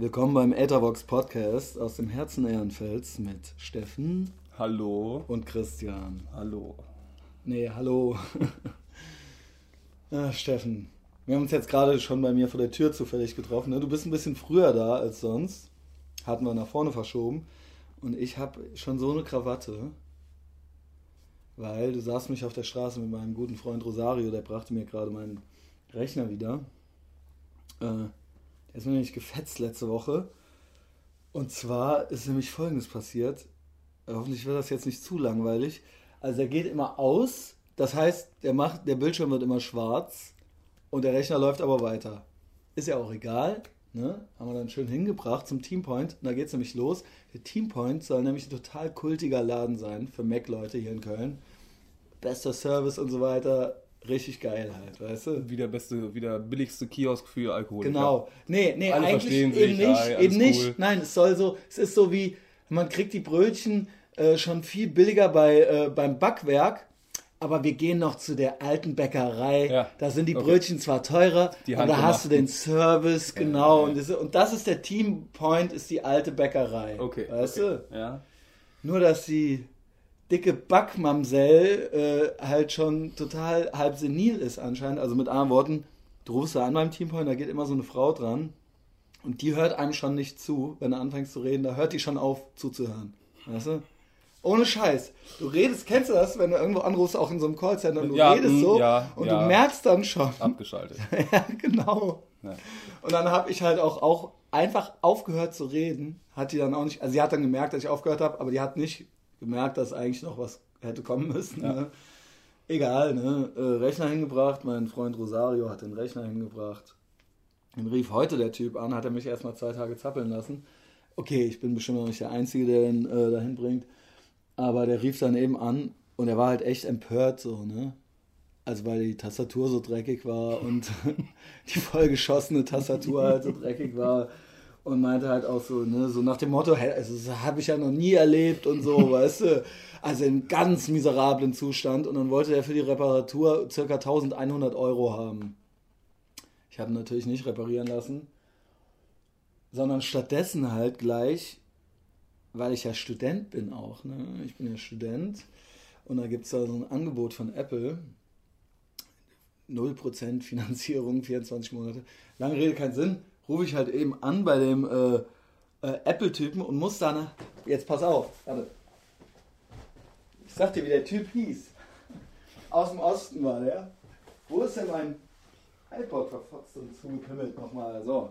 Willkommen beim Ethervox Podcast aus dem Herzen Ehrenfels mit Steffen. Hallo. Und Christian. Hallo. Nee, hallo. ah, Steffen, wir haben uns jetzt gerade schon bei mir vor der Tür zufällig getroffen. Ne? Du bist ein bisschen früher da als sonst. Hatten wir nach vorne verschoben. Und ich habe schon so eine Krawatte. Weil du saßt mich auf der Straße mit meinem guten Freund Rosario, der brachte mir gerade meinen Rechner wieder. Äh, der ist mir nämlich gefetzt letzte Woche. Und zwar ist nämlich folgendes passiert. Hoffentlich wird das jetzt nicht zu langweilig. Also er geht immer aus, das heißt, der, macht, der Bildschirm wird immer schwarz und der Rechner läuft aber weiter. Ist ja auch egal. Ne? Haben wir dann schön hingebracht zum Teampoint. Und da geht es nämlich los. Der Teampoint soll nämlich ein total kultiger Laden sein für Mac-Leute hier in Köln. Bester Service und so weiter. Richtig geil halt, weißt du? Wie der beste, wie der billigste Kiosk für Alkohol. Genau. Nee, nee, Alle eigentlich eben nicht. Ja, eben nicht. Cool. Nein, es soll so, es ist so wie, man kriegt die Brötchen äh, schon viel billiger bei, äh, beim Backwerk aber wir gehen noch zu der alten Bäckerei. Ja. Da sind die okay. Brötchen zwar teurer, aber da hast du den Service, genau. Ja. Und, das, und, das, ist der Teampoint, ist die alte Bäckerei. Okay. Weißt okay. du? Ja. Nur, dass die dicke Backmamsell äh, halt schon total halb senil ist anscheinend. Also mit anderen Worten, du rufst da an beim Teampoint, da geht immer so eine Frau dran. Und die hört einem schon nicht zu, wenn du anfängst zu reden. Da hört die schon auf zuzuhören. Weißt du? Ohne Scheiß. Du redest, kennst du das, wenn du irgendwo anrufst, auch in so einem Callcenter, und du ja, redest mm, so ja, und ja. du merkst dann schon. Abgeschaltet. ja, genau. Und dann habe ich halt auch, auch einfach aufgehört zu reden. Hat die dann auch nicht, also sie hat dann gemerkt, dass ich aufgehört habe, aber die hat nicht gemerkt, dass eigentlich noch was hätte kommen müssen. Ne? Egal, ne? Äh, Rechner hingebracht, mein Freund Rosario hat den Rechner hingebracht. Dann rief heute der Typ an, hat er mich erstmal zwei Tage zappeln lassen. Okay, ich bin bestimmt noch nicht der Einzige, der ihn äh, dahin bringt. Aber der rief dann eben an und er war halt echt empört so, ne? Also weil die Tastatur so dreckig war und die vollgeschossene Tastatur halt so dreckig war und meinte halt auch so, ne, so nach dem Motto, also das habe ich ja noch nie erlebt und so, weißt du, also in ganz miserablen Zustand und dann wollte er für die Reparatur ca. 1100 Euro haben. Ich habe natürlich nicht reparieren lassen, sondern stattdessen halt gleich weil ich ja Student bin auch. Ne? Ich bin ja Student und da gibt es da so ein Angebot von Apple. 0% Finanzierung, 24 Monate. Lange Rede, kein Sinn. Rufe ich halt eben an bei dem äh, äh, Apple-Typen und muss dann. Jetzt pass auf, warte. Ich sag dir, wie der Typ hieß. Aus dem Osten war der. Wo ist denn mein iPod verfotzt und zugepimmelt nochmal? So.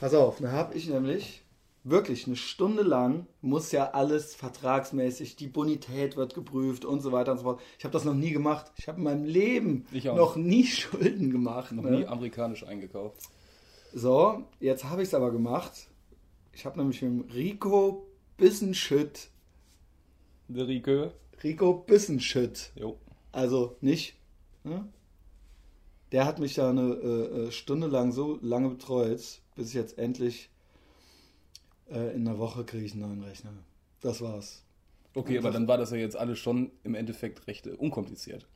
Pass auf, da habe ich nämlich wirklich eine Stunde lang muss ja alles vertragsmäßig, die Bonität wird geprüft und so weiter und so fort. Ich habe das noch nie gemacht. Ich habe in meinem Leben noch nie Schulden gemacht. Noch ne? nie amerikanisch eingekauft. So, jetzt habe ich es aber gemacht. Ich habe nämlich mit dem Rico Bissenschütt. Der Rico? Rico Bissenschütt. Jo. Also nicht. Ne? Der hat mich da eine äh, äh Stunde lang so lange betreut, bis ich jetzt endlich äh, in einer Woche kriege ich einen neuen Rechner. Das war's. Okay, aber dann war das ja jetzt alles schon im Endeffekt recht äh, unkompliziert.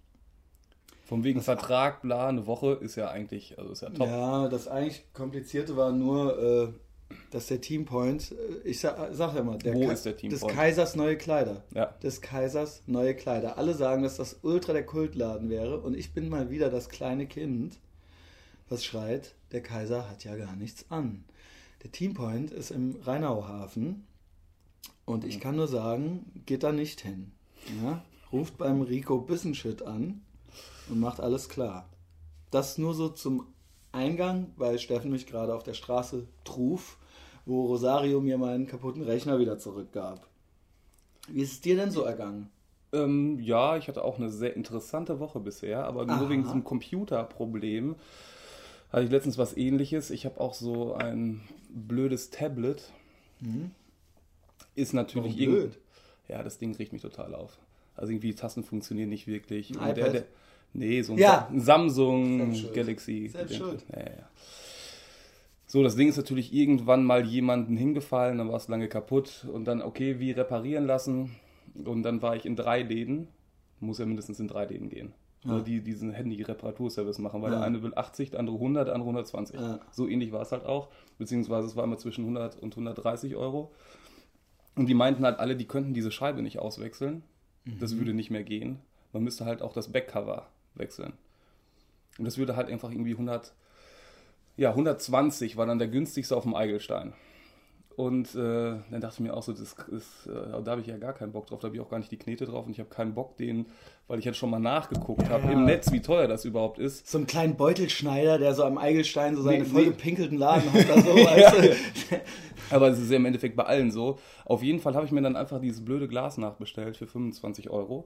Von wegen Vertrag, bla, eine Woche ist ja eigentlich, also ist ja top. Ja, das eigentlich Komplizierte war nur, äh, dass der Teampoint, äh, ich sag, sag ja mal, der Wo Ka ist der Teampoint? des Kaisers neue Kleider. Ja. Des Kaisers neue Kleider. Alle sagen, dass das ultra der Kultladen wäre und ich bin mal wieder das kleine Kind, was schreit, der Kaiser hat ja gar nichts an. Der Teampoint ist im Rheinauhafen und ich kann nur sagen, geht da nicht hin. Ja? Ruft beim Rico Bissenschütt an und macht alles klar. Das nur so zum Eingang, weil Steffen mich gerade auf der Straße truf, wo Rosario mir meinen kaputten Rechner wieder zurückgab. Wie ist es dir denn so ergangen? Ähm, ja, ich hatte auch eine sehr interessante Woche bisher, aber nur Aha. wegen diesem Computerproblem hatte ich letztens was ähnliches. Ich habe auch so ein blödes Tablet. Mhm. Ist natürlich irgendwie. Ja, das Ding riecht mich total auf. Also irgendwie die Tasten funktionieren nicht wirklich. Ein der, der, nee, so ein, ja. Samsung Galaxy. Selbst schuld. Ja, ja. So, das Ding ist natürlich irgendwann mal jemanden hingefallen, dann war es lange kaputt und dann, okay, wie reparieren lassen. Und dann war ich in drei Läden. Muss ja mindestens in drei Läden gehen. ja. die diesen Handy-Reparaturservice machen, weil ja. der eine will 80, der andere 100, der andere 120. Ja. So ähnlich war es halt auch, beziehungsweise es war immer zwischen 100 und 130 Euro. Und die meinten halt alle, die könnten diese Scheibe nicht auswechseln. Mhm. Das würde nicht mehr gehen. Man müsste halt auch das Backcover wechseln. Und das würde halt einfach irgendwie 100, ja, 120 war dann der günstigste auf dem Eigelstein. Und äh, dann dachte ich mir auch so, das ist, äh, da habe ich ja gar keinen Bock drauf, da habe ich auch gar nicht die Knete drauf und ich habe keinen Bock, den, weil ich jetzt schon mal nachgeguckt ja. habe im Netz, wie teuer das überhaupt ist. So einen kleinen Beutelschneider, der so am Eigelstein so seine nee, vollgepinkelten Laden hat oder so. weißt du? Aber es ist ja im Endeffekt bei allen so. Auf jeden Fall habe ich mir dann einfach dieses blöde Glas nachbestellt für 25 Euro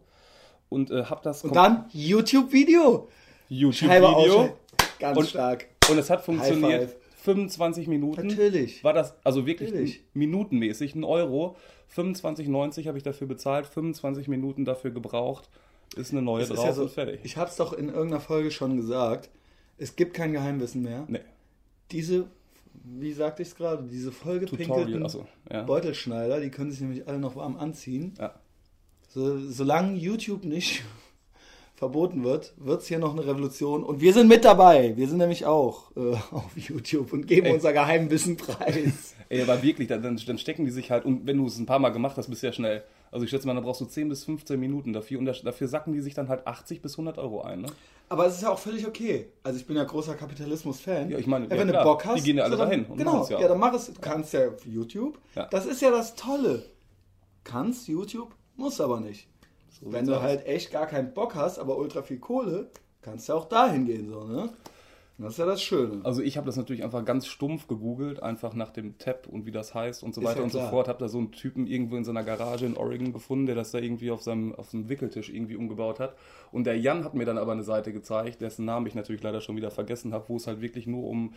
und äh, habe das. Und dann YouTube-Video. YouTube-Video. Ganz und, stark. Und es hat funktioniert. 25 Minuten. Natürlich. War das, also wirklich Natürlich. minutenmäßig, ein Euro. 25,90 habe ich dafür bezahlt, 25 Minuten dafür gebraucht. Ist eine neue das drauf ja so, und fertig. Ich habe es doch in irgendeiner Folge schon gesagt. Es gibt kein Geheimwissen mehr. Nee. Diese, wie sagte ich es gerade, diese vollgepinkelten also, ja. Beutelschneider, die können sich nämlich alle noch warm anziehen. Ja. So, solange YouTube nicht verboten wird, wird es hier noch eine Revolution. Und wir sind mit dabei. Wir sind nämlich auch äh, auf YouTube und geben Ey. unser Geheimwissen preis. Ey, aber wirklich, dann, dann stecken die sich halt, und wenn du es ein paar Mal gemacht hast, bist du ja schnell. Also ich schätze mal, da brauchst du 10 bis 15 Minuten dafür und dafür sacken die sich dann halt 80 bis 100 Euro ein. Ne? Aber es ist ja auch völlig okay. Also ich bin ja großer Kapitalismus-Fan. Ja, ich meine, ja, wenn ja, du Bock hast, die gehen ja alle so dahin. genau, ja, dann mach es. Du kannst ja auf YouTube. Das ist ja das Tolle. Kannst YouTube, muss aber nicht. So Wenn du halt echt gar keinen Bock hast, aber ultra viel Kohle, kannst du auch dahin gehen, so, ne? Das ist ja das Schöne. Also ich habe das natürlich einfach ganz stumpf gegoogelt, einfach nach dem Tab und wie das heißt und so ist weiter ja und so fort. Habe da so einen Typen irgendwo in seiner Garage in Oregon gefunden, der das da irgendwie auf seinem, auf seinem Wickeltisch irgendwie umgebaut hat. Und der Jan hat mir dann aber eine Seite gezeigt, dessen Namen ich natürlich leider schon wieder vergessen habe, wo es halt wirklich nur um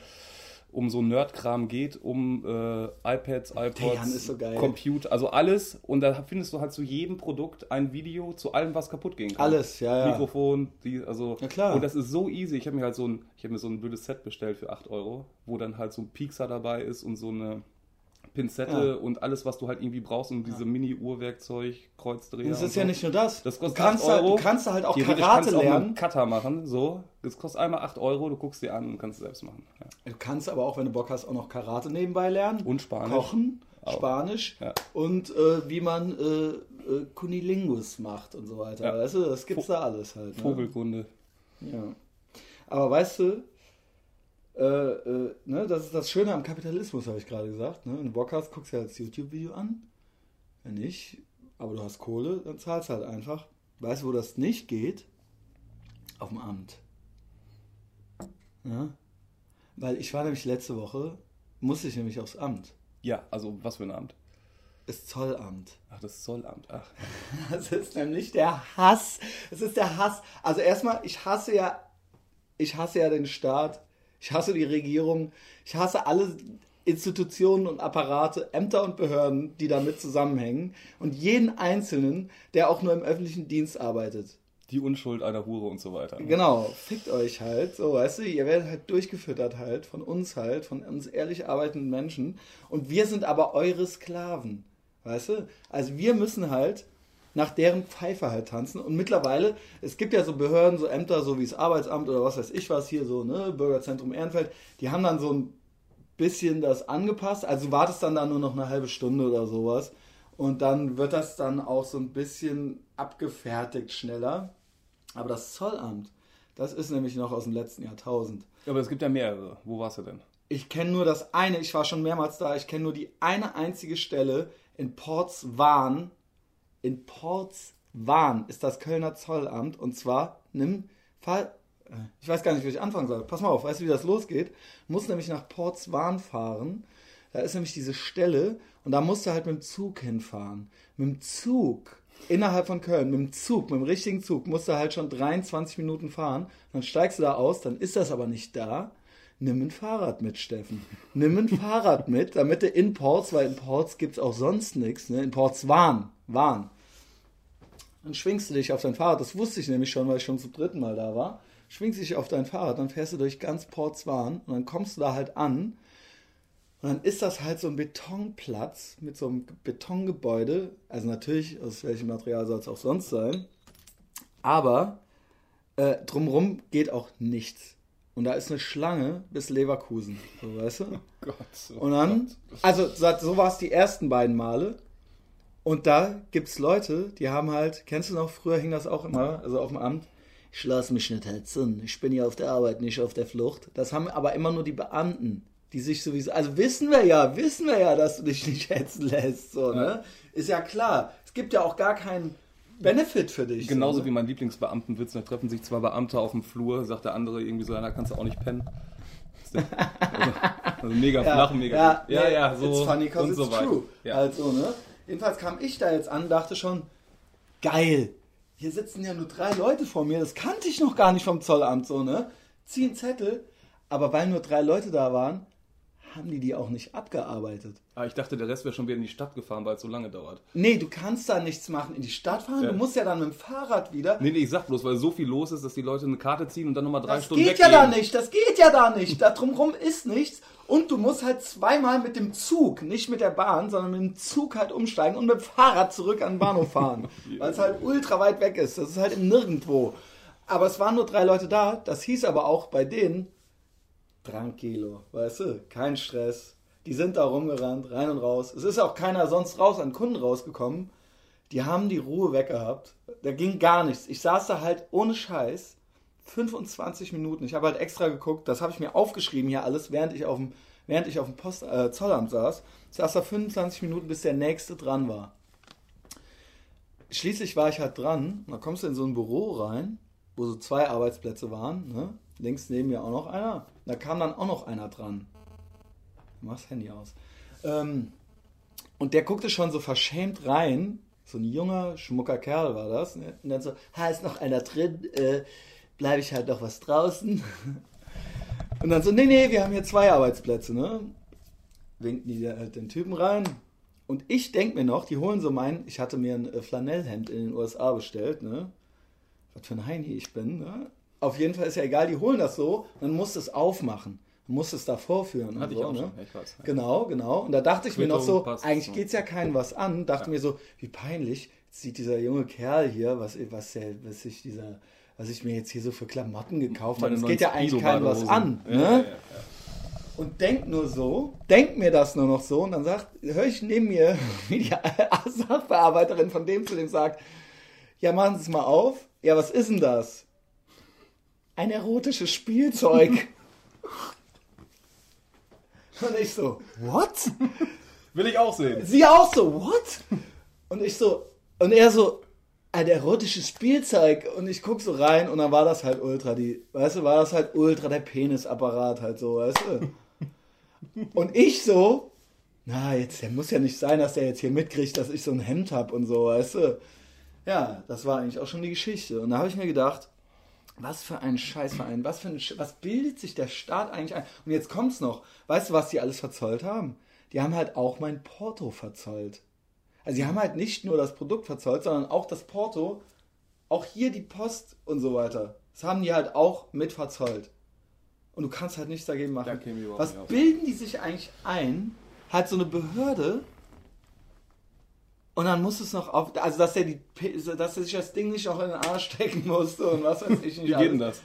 um so Nerdkram geht, um äh, iPads, iPods, so Computer, also alles. Und da findest du halt zu jedem Produkt ein Video zu allem, was kaputt gehen kann. Alles, ja, ja. Mikrofon, die, also. Ja, klar. Und das ist so easy. Ich habe mir halt so ein, ich habe mir so ein blödes Set bestellt für 8 Euro, wo dann halt so ein Piekser dabei ist und so eine Pinzette ja. und alles, was du halt irgendwie brauchst, um diese Mini-Uhrwerkzeug, Kreuzdreher. Das ist so. ja nicht nur das. Das kostet du kannst, Euro. Da, du kannst halt auch Karate lernen. Auch Cutter machen, so. Das kostet einmal 8 Euro, du guckst dir an und kannst es selbst machen. Ja. Du kannst aber auch, wenn du Bock hast, auch noch Karate nebenbei lernen. Und Spanisch. Kochen, auch. Spanisch ja. und äh, wie man äh, äh, Kunilingus macht und so weiter. Ja. Weißt du, das gibt's Vo da alles halt. Ne? Vogelkunde. Ja. Aber weißt du, äh, äh, ne, das ist das Schöne am Kapitalismus, habe ich gerade gesagt. Ne? Wenn du Bock hast, guckst du dir das YouTube-Video an. Wenn nicht, aber du hast Kohle, dann zahlst du halt einfach. Weißt du, wo das nicht geht? Auf dem Amt. Ja? Weil ich war nämlich letzte Woche, musste ich nämlich aufs Amt. Ja, also was für ein Amt? Das Zollamt. Ach, das Zollamt, ach. Das ist nämlich der Hass. Es ist der Hass. Also erstmal, ich hasse ja, ich hasse ja den Staat ich hasse die Regierung. Ich hasse alle Institutionen und Apparate, Ämter und Behörden, die damit zusammenhängen. Und jeden Einzelnen, der auch nur im öffentlichen Dienst arbeitet. Die Unschuld einer Hure und so weiter. Ne? Genau, fickt euch halt. So, weißt du, ihr werdet halt durchgefüttert halt, von uns halt, von uns ehrlich arbeitenden Menschen. Und wir sind aber eure Sklaven. Weißt du? Also wir müssen halt nach deren Pfeife halt tanzen. Und mittlerweile, es gibt ja so Behörden, so Ämter, so wie das Arbeitsamt oder was weiß ich was hier, so, ne, Bürgerzentrum Ehrenfeld, die haben dann so ein bisschen das angepasst. Also du wartest dann da nur noch eine halbe Stunde oder sowas. Und dann wird das dann auch so ein bisschen abgefertigt schneller. Aber das Zollamt, das ist nämlich noch aus dem letzten Jahrtausend. Aber es gibt ja mehrere. Wo warst du denn? Ich kenne nur das eine, ich war schon mehrmals da, ich kenne nur die eine einzige Stelle in Portswahn, in Portswahn ist das Kölner Zollamt und zwar nimm, fahr, äh, ich weiß gar nicht, wie ich anfangen soll. Pass mal auf, weißt du, wie das losgeht? Muss nämlich nach Portswahn fahren. Da ist nämlich diese Stelle und da musst du halt mit dem Zug hinfahren. Mit dem Zug innerhalb von Köln, mit dem Zug, mit dem richtigen Zug, musst du halt schon 23 Minuten fahren. Dann steigst du da aus, dann ist das aber nicht da. Nimm ein Fahrrad mit, Steffen. Nimm ein Fahrrad mit, damit du in Ports, weil in Ports gibt es auch sonst nichts, ne? in Portswahn, Wahn, dann schwingst du dich auf dein Fahrrad. Das wusste ich nämlich schon, weil ich schon zum dritten Mal da war. Schwingst dich auf dein Fahrrad, dann fährst du durch ganz Portswan und dann kommst du da halt an. Und dann ist das halt so ein Betonplatz mit so einem Betongebäude. Also natürlich, aus welchem Material soll es auch sonst sein. Aber Äh, drumrum geht auch nichts. Und da ist eine Schlange bis Leverkusen. So, weißt du? Oh Gott. Oh und dann, also so war es die ersten beiden Male. Und da gibt es Leute, die haben halt, kennst du noch, früher hing das auch immer, also auf dem Amt, ich lasse mich nicht hetzen, ich bin ja auf der Arbeit, nicht auf der Flucht. Das haben aber immer nur die Beamten, die sich sowieso, also wissen wir ja, wissen wir ja, dass du dich nicht hetzen lässt, so, ne? Ist ja klar. Es gibt ja auch gar keinen Benefit für dich. Genauso so, wie mein Lieblingsbeamtenwitz, da treffen sich zwei Beamte auf dem Flur, sagt der andere irgendwie so, da kannst du auch nicht pennen. Also, also mega ja, flach, mega. Ja, ja, ja, so. It's funny because it's so true. Ja. Also, ne? Jedenfalls kam ich da jetzt an, dachte schon, geil, hier sitzen ja nur drei Leute vor mir, das kannte ich noch gar nicht vom Zollamt so, ne? Zieh einen Zettel, aber weil nur drei Leute da waren, haben die die auch nicht abgearbeitet. Ah, ich dachte, der Rest wäre schon wieder in die Stadt gefahren, weil es so lange dauert. Nee, du kannst da nichts machen. In die Stadt fahren, ja. du musst ja dann mit dem Fahrrad wieder. Nee, nee, ich sag bloß, weil so viel los ist, dass die Leute eine Karte ziehen und dann nochmal drei das Stunden Das geht weggehen. ja da nicht, das geht ja da nicht. Da drumherum ist nichts. Und du musst halt zweimal mit dem Zug, nicht mit der Bahn, sondern mit dem Zug halt umsteigen und mit dem Fahrrad zurück an den Bahnhof fahren. weil es halt ultra weit weg ist. Das ist halt im Nirgendwo. Aber es waren nur drei Leute da. Das hieß aber auch bei denen, tranquilo, weißt du, kein Stress. Die sind da rumgerannt, rein und raus. Es ist auch keiner sonst raus an Kunden rausgekommen. Die haben die Ruhe weggehabt. Da ging gar nichts. Ich saß da halt ohne Scheiß 25 Minuten. Ich habe halt extra geguckt, das habe ich mir aufgeschrieben hier alles, während ich auf dem, während ich auf dem Post, äh, Zollamt saß. Ich saß da 25 Minuten, bis der nächste dran war. Schließlich war ich halt dran. Da kommst du in so ein Büro rein, wo so zwei Arbeitsplätze waren. Ne? Links neben mir auch noch einer. Da kam dann auch noch einer dran. Mach das Handy aus. Ähm, und der guckte schon so verschämt rein. So ein junger, schmucker Kerl war das. Ne? Und dann so, ha, ist noch einer drin. Äh, bleibe ich halt noch was draußen. Und dann so, nee, nee, wir haben hier zwei Arbeitsplätze, ne? Winken die halt den Typen rein. Und ich denke mir noch, die holen so mein, ich hatte mir ein äh, Flanellhemd in den USA bestellt, ne? Was für ein Heini ich bin, ne? Auf jeden Fall ist ja egal, die holen das so, dann musst du es aufmachen. Du musst es da vorführen. Hatte so, ich auch ne? schon, ich weiß. Ja. Genau, genau. Und da dachte ich mir noch so, eigentlich geht es ja keinem was an. Dachte ja. mir so, wie peinlich sieht dieser junge Kerl hier, was, was, der, was sich dieser was ich mir jetzt hier so für Klamotten gekauft habe. Das geht ja eigentlich keinem was an. Ne? Ja. Und denk nur so, denk mir das nur noch so und dann sagt, höre ich neben mir, wie die Sachbearbeiterin von dem zu dem sagt, ja, machen Sie es mal auf. Ja, was ist denn das? Ein erotisches Spielzeug. und ich so, what? Will ich auch sehen. Sie auch so, what? Und ich so, und er so, ein erotisches Spielzeug und ich guck so rein und dann war das halt ultra die, weißt du, war das halt ultra der Penisapparat halt so, weißt du. Und ich so, na, jetzt, der muss ja nicht sein, dass der jetzt hier mitkriegt, dass ich so ein Hemd hab und so, weißt du. Ja, das war eigentlich auch schon die Geschichte. Und da habe ich mir gedacht, was für ein Scheißverein, was für ein, Sch was bildet sich der Staat eigentlich ein? Und jetzt kommt's noch. Weißt du, was die alles verzollt haben? Die haben halt auch mein Porto verzollt. Also sie haben halt nicht nur das Produkt verzollt, sondern auch das Porto, auch hier die Post und so weiter. Das haben die halt auch mit verzollt. Und du kannst halt nichts dagegen machen. Was bilden die sich eigentlich ein? Halt so eine Behörde. Und dann muss es noch auf, also dass der die, dass er sich das Ding nicht auch in den Arsch stecken musste und was weiß ich nicht. Wie geht denn das?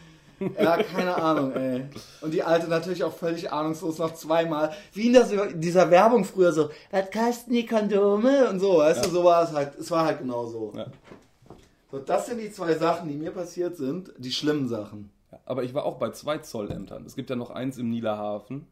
Ja, keine Ahnung, ey. Und die alte natürlich auch völlig ahnungslos noch zweimal. Wie in, das, in dieser Werbung früher so, was kosten die Kondome? Und so, weißt ja. du, so war es halt. Es war halt genau so. Ja. So, das sind die zwei Sachen, die mir passiert sind, die schlimmen Sachen. Ja, aber ich war auch bei zwei Zollämtern. Es gibt ja noch eins im Niederhafen.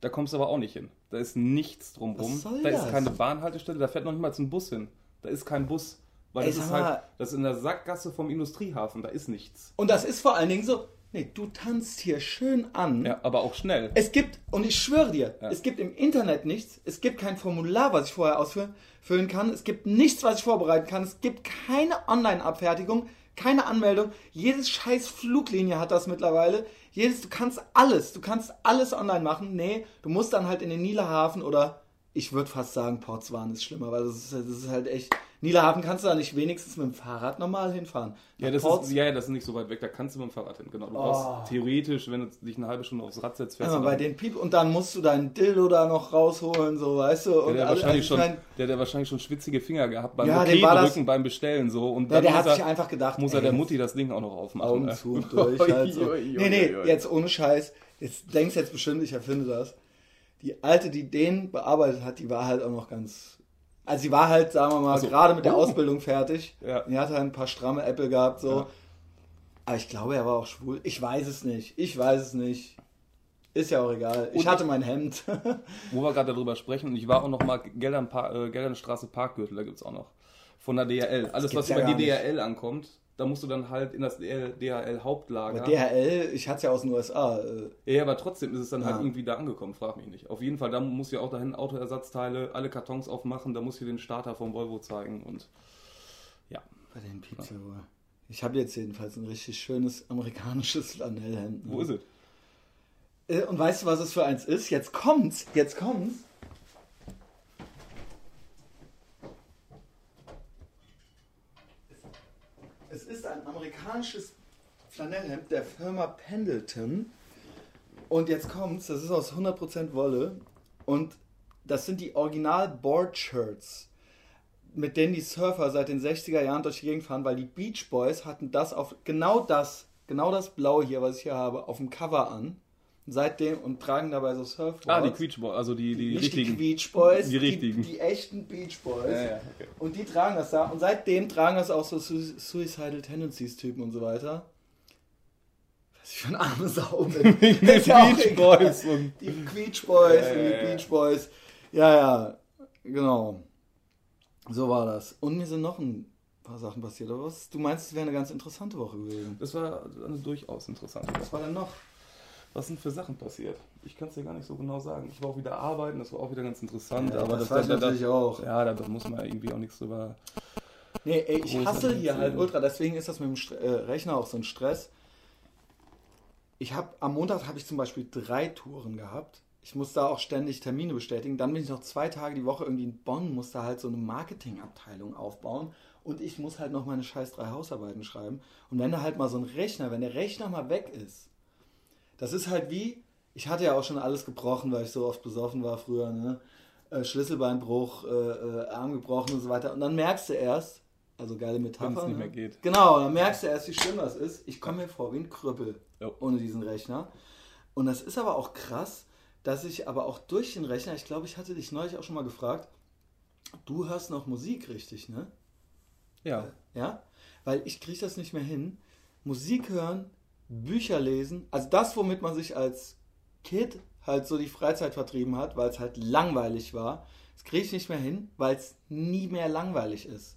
Da kommst du aber auch nicht hin. Da ist nichts drumrum. da das? ist keine Bahnhaltestelle, da fährt noch niemals ein Bus hin. Da ist kein Bus. Weil Ey, das ist halt, das ist in der Sackgasse vom Industriehafen, da ist nichts. Und das ist vor allen Dingen so, Nee, du tanzt hier schön an. Ja, aber auch schnell. Es gibt, und ich schwöre dir, ja. es gibt im Internet nichts, es gibt kein Formular, was ich vorher ausfüllen kann, es gibt nichts, was ich vorbereiten kann, es gibt keine Online-Abfertigung, keine Anmeldung. Jedes scheiß Fluglinie hat das mittlerweile. Jedes, du kannst alles, du kannst alles online machen. Nee, du musst dann halt in den Niederhafen oder ich würde fast sagen, Portswan ist schlimmer, weil das ist, das ist halt echt, Niederhafen kannst du da nicht wenigstens mit dem Fahrrad normal hinfahren. Ja das, ist, ja, das ist nicht so weit weg, da kannst du mit dem Fahrrad hin, genau. Du oh. brauchst theoretisch, wenn du dich eine halbe Stunde aufs Rad setzt, fährst ja, bei den Piep und dann musst du deinen Dildo da noch rausholen, so, weißt du. Und der, der, wahrscheinlich schon, mein, der, der wahrscheinlich schon schwitzige Finger gehabt beim ja, Rücken beim Bestellen, so. Und dann ja, der hat er, sich einfach gedacht, muss er der Mutti das Ding auch noch aufmachen. Augen ne? zu, durch, halt so. Nee, nee, jetzt ohne Scheiß. Jetzt denkst jetzt bestimmt, ich erfinde das. Die Alte, die den bearbeitet hat, die war halt auch noch ganz also sie war halt, sagen wir mal, also, gerade mit der oh. Ausbildung fertig. Ja. Die hatte halt ein paar stramme Äpfel gehabt, so. Ja. Aber ich glaube, er war auch schwul. Ich weiß es nicht. Ich weiß es nicht. Ist ja auch egal. Ich und hatte mein Hemd. wo wir gerade darüber sprechen, und ich war auch noch mal Geldern, äh, Geldernstraße Parkgürtel, da gibt es auch noch. Von der DHL. Alles, was ja über die DHL ankommt, da musst du dann halt in das DHL-Hauptlager. DHL, ich hatte es ja aus den USA. Äh. Ja, aber trotzdem ist es dann halt ja. halt irgendwie da angekommen, frag mich nicht. Auf jeden Fall, da muss ja auch dahin Autoersatzteile, alle Kartons aufmachen, da muss ich den Starter vom Volvo zeigen und ja. Bei den Pizza ja. Ich habe jetzt jedenfalls ein richtig schönes amerikanisches Flanellhemd. Ne? Wo ist es? Äh, und weißt du, was es für eins ist? Jetzt kommt's, jetzt kommt's. Es ist ein amerikanisches Flanellhemd der Firma Pendleton. Und jetzt kommt's, das ist aus 100% Wolle. Und das sind die Original Board Shirts, mit denen die Surfer seit den 60er Jahren durch die Gegend fahren, weil die Beach Boys hatten das auf, genau das, genau das Blaue hier, was ich hier habe, auf dem Cover an seitdem und tragen dabei so Surfboards. Ah, die Beach Boys, also die, die, die richtigen. Die Beach Boys. Die richtigen. Die, die echten Beach Boys. Ja, ja, okay. Und die tragen das da. Und seitdem tragen das auch so Suicidal Tendencies Typen und so weiter. Was ich für ein arme Sau bin. die Beach Boys. Und die Beach Boys ja, und die Beach Boys. Ja, ja, genau. So war das. Und mir sind noch ein paar Sachen passiert. Aber was? Du meinst, es wäre eine ganz interessante Woche gewesen? Das war eine durchaus interessante Woche. Was war denn noch? Was sind für Sachen passiert? Ich kann es dir gar nicht so genau sagen. Ich war auch wieder arbeiten, das war auch wieder ganz interessant. Ja, aber das, das war natürlich auch. Ja, da, muss man irgendwie auch nichts drüber. Nee, ey, ich hasse hier halt ultra, deswegen ist das mit dem St äh, Rechner auch so ein Stress. Ich habe am Montag habe ich zum Beispiel drei Touren gehabt. Ich muss da auch ständig Termine bestätigen. Dann bin ich noch zwei Tage die Woche irgendwie in Bonn, muss da halt so eine Marketingabteilung aufbauen und ich muss halt noch meine scheiß drei Hausarbeiten schreiben. Und wenn da halt mal so ein Rechner, wenn der Rechner mal weg ist, das ist halt wie, ich hatte ja auch schon alles gebrochen, weil ich so oft besoffen war früher, ne? Äh, Schlüsselbeinbruch, äh, äh, Arm gebrochen und so weiter. Und dann merkst du erst, also geile Metapher. Wenn es nicht ne? mehr geht. Genau, dann merkst du erst, wie schlimm das ist. Ich komme mir vor wie ein Krüppel jo. ohne diesen Rechner. Und das ist aber auch krass, dass ich aber auch durch den Rechner, ich glaube, ich hatte dich neulich auch schon mal gefragt, du hörst noch Musik richtig, ne? Ja. Äh, ja? Weil ich kriege das nicht mehr hin. Musik hören Bücher lesen, also das, womit man sich als Kid halt so die Freizeit vertrieben hat, weil es halt langweilig war, das kriege ich nicht mehr hin, weil es nie mehr langweilig ist.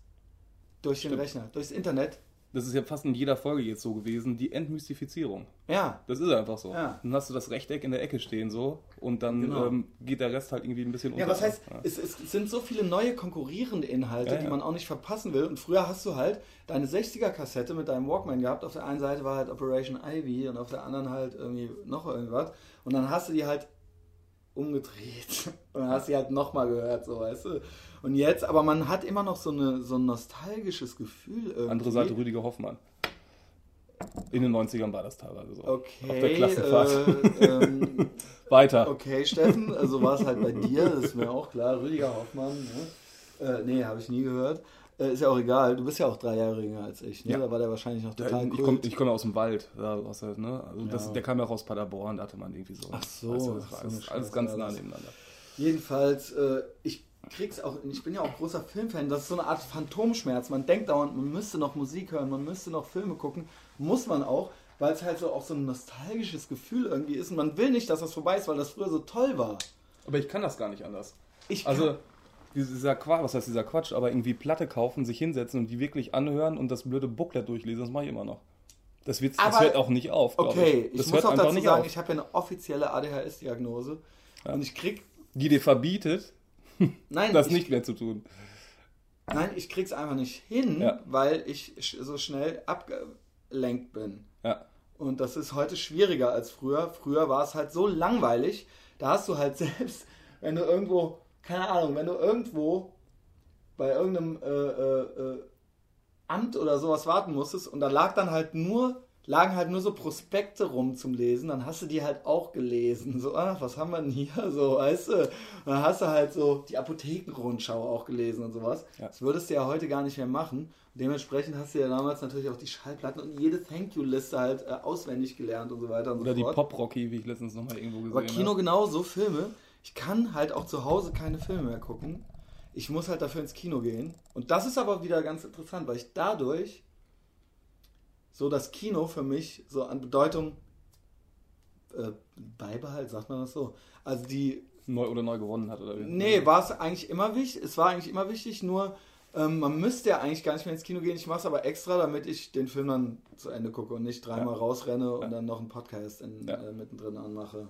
Durch Stimmt. den Rechner, durchs Internet das ist ja fast in jeder Folge jetzt so gewesen, die Entmystifizierung. Ja. Das ist einfach so. Ja. Dann hast du das Rechteck in der Ecke stehen so und dann genau. ähm, geht der Rest halt irgendwie ein bisschen unter. Ja, was heißt, ja. Es, es, sind so viele neue konkurrierende Inhalte, ja, die man auch nicht verpassen will. Und früher hast du halt deine 60er-Kassette mit deinem Walkman gehabt. Auf der einen Seite war halt Operation Ivy und auf der anderen halt irgendwie noch irgendwas. Und dann hast du die halt umgedreht und dann hast du die halt nochmal gehört, so weißt du. Und jetzt, aber man hat immer noch so, eine, so ein nostalgisches Gefühl. Irgendwie. Andere Seite Rüdiger Hoffmann. In den 90ern war das teilweise so. Okay. Auf der Klassenfahrt. Äh, ähm, Weiter. Okay, Steffen, also war es halt bei dir, das ist mir auch klar. Rüdiger Hoffmann, ne? Äh, nee, habe ich nie gehört. Äh, ist ja auch egal, du bist ja auch drei Jahre jünger als ich, ne? Ja. Da war der wahrscheinlich noch total ja, Ich komme komm aus dem Wald, da, was halt, ne? Also ja. das, der kam ja auch aus Paderborn, da hatte man irgendwie so. Ach so. Weißt du, das war alles, alles ganz nah nebeneinander. Jedenfalls, äh, ich krieg's auch, ich bin ja auch großer Filmfan, das ist so eine Art Phantomschmerz. Man denkt dauernd, man müsste noch Musik hören, man müsste noch Filme gucken. Muss man auch, weil es halt so auch so ein nostalgisches Gefühl irgendwie ist. Und man will nicht, dass das vorbei ist, weil das früher so toll war. Aber ich kann das gar nicht anders. Ich also, dieser Quatsch, was heißt dieser Quatsch, aber irgendwie Platte kaufen, sich hinsetzen und die wirklich anhören und das blöde Booklet durchlesen, das mache ich immer noch. Das, wird, das hört auch nicht auf. Okay, ich, ich muss auch dazu sagen, auf. ich habe ja eine offizielle ADHS-Diagnose ja. und ich krieg. Die dir verbietet, Nein, das ich, nicht mehr zu tun. Nein, ich krieg's einfach nicht hin, ja. weil ich so schnell abgelenkt bin. Ja. Und das ist heute schwieriger als früher. Früher war es halt so langweilig, da hast du halt selbst, wenn du irgendwo, keine Ahnung, wenn du irgendwo bei irgendeinem äh, äh, äh, Amt oder sowas warten musstest und da lag dann halt nur lagen halt nur so Prospekte rum zum Lesen, dann hast du die halt auch gelesen. So, ach, was haben wir denn hier? So, weißt du? Dann hast du halt so die Apothekenrundschau auch gelesen und sowas. Ja. Das würdest du ja heute gar nicht mehr machen. Und dementsprechend hast du ja damals natürlich auch die Schallplatten und jede Thank You-Liste halt äh, auswendig gelernt und so weiter und Oder so fort. Oder die Pop-Rocky, wie ich letztens nochmal irgendwo gesehen habe. Aber Kino genauso, Filme. Ich kann halt auch zu Hause keine Filme mehr gucken. Ich muss halt dafür ins Kino gehen. Und das ist aber wieder ganz interessant, weil ich dadurch so das Kino für mich so an Bedeutung äh, beibehalt, sagt man das so. Also die. Neu oder neu gewonnen hat, oder wie? Nee, war es eigentlich immer wichtig. Es war eigentlich immer wichtig, nur ähm, man müsste ja eigentlich gar nicht mehr ins Kino gehen. Ich mache es aber extra, damit ich den Film dann zu Ende gucke und nicht dreimal ja. rausrenne ja. und dann noch einen Podcast in, ja. äh, mittendrin anmache.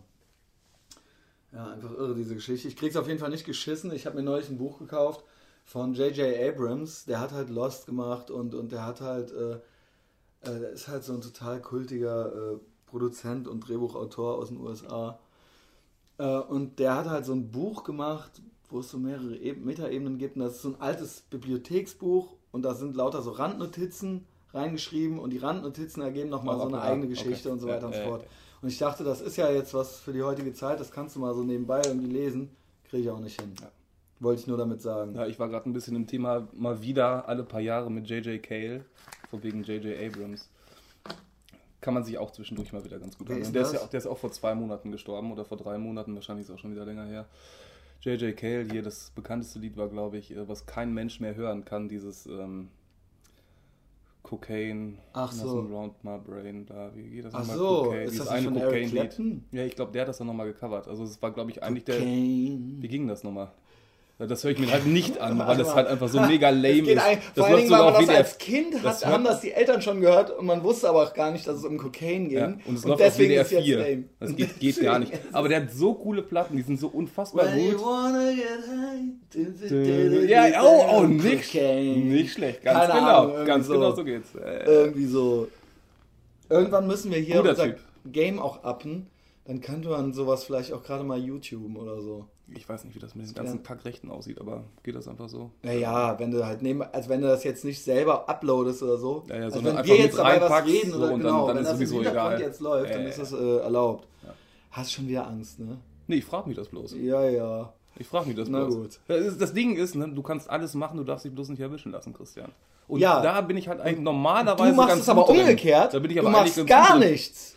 Ja, einfach irre, diese Geschichte. Ich krieg's auf jeden Fall nicht geschissen. Ich habe mir neulich ein Buch gekauft von J.J. Abrams. Der hat halt Lost gemacht und, und der hat halt. Äh, äh, der ist halt so ein total kultiger äh, Produzent und Drehbuchautor aus den USA. Äh, und der hat halt so ein Buch gemacht, wo es so mehrere e Metaebenen gibt. Und das ist so ein altes Bibliotheksbuch und da sind lauter so Randnotizen reingeschrieben und die Randnotizen ergeben nochmal so eine eigene Geschichte okay. und so weiter und so fort. Und ich dachte, das ist ja jetzt was für die heutige Zeit, das kannst du mal so nebenbei irgendwie lesen. Kriege ich auch nicht hin. Ja. Wollte ich nur damit sagen. Ja, ich war gerade ein bisschen im Thema mal wieder alle paar Jahre mit J.J. Cale von wegen J.J. Abrams. Kann man sich auch zwischendurch mal wieder ganz gut anhören. Der, ist ja, der ist auch vor zwei Monaten gestorben oder vor drei Monaten, wahrscheinlich ist es auch schon wieder länger her. J.J. Cale, hier das bekannteste Lied war, glaube ich, äh, was kein Mensch mehr hören kann, dieses ähm, Cocaine, Ach so. Round My Brain, da, wie geht das nochmal? So, Cocaine, ist das eine Cocaine-Lied. Ja, ich glaube, der hat das dann nochmal gecovert. Also es war, glaube ich, eigentlich Cocaine. der... Wie ging das nochmal? Das höre ich mir halt nicht an, weil das halt einfach so mega lame ist. Ein, das vor allen Dingen, weil man das als Kind hat, das haben das die Eltern schon gehört und man wusste aber auch gar nicht, dass es um Kokain ging. Ja, und es und läuft deswegen auf WDR 4. Das geht, geht gar nicht. Aber der hat so coole Platten, die sind so unfassbar well, gut. Ja, oh, oh, nicht, nicht schlecht. Ganz Keine genau. Ahnung, ganz so, genau so geht's. Äh, irgendwie so. Irgendwann müssen wir hier unser typ. Game auch uppen. Dann könnte man sowas vielleicht auch gerade mal YouTube oder so ich weiß nicht, wie das mit den ganzen ja. Kackrechten aussieht, aber geht das einfach so? Naja, wenn du halt neben, also wenn du das jetzt nicht selber uploadest oder so, ja, ja, also wenn wir jetzt dabei was reden oder so, genau, dann, dann wenn ist das egal. jetzt läuft, dann ist das äh, erlaubt. Ja. Hast schon wieder Angst, ne? Nee, ich frage mich das bloß. Ja, ja. Ich frage mich das Na bloß. gut. Das Ding ist, ne, du kannst alles machen, du darfst dich bloß nicht erwischen lassen, Christian. Und ja. da bin ich halt eigentlich normalerweise Du machst ganz es aber umgekehrt. Da bin ich aber du machst gar nichts.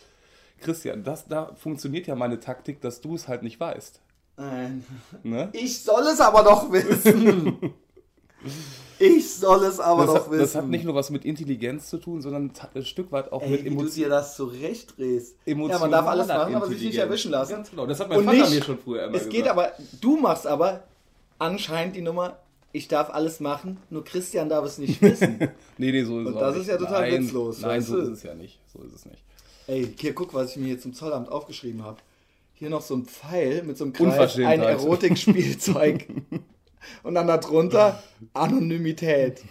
Christian, das, da funktioniert ja meine Taktik, dass du es halt nicht weißt. Nein. Ne? Ich soll es aber doch wissen. ich soll es aber das doch wissen. Das hat nicht nur was mit Intelligenz zu tun, sondern ein Stück weit auch Ey, mit Emotionen. du dir das zurechtdrehst. Ja, man darf alles machen, aber sich nicht erwischen lassen. Ganz genau, das hat mein Und Vater nicht, mir schon früher immer Es gesagt. geht aber, du machst aber anscheinend die Nummer, ich darf alles machen, nur Christian darf es nicht wissen. nee, nee, so ist Und es das nicht. ist ja total nein, witzlos. Nein, so ist es ja nicht. So ist es nicht. Ey, hier guck, was ich mir hier zum Zollamt aufgeschrieben habe hier noch so ein Pfeil mit so einem Kreis, ein Erotikspielzeug. und dann darunter Anonymität.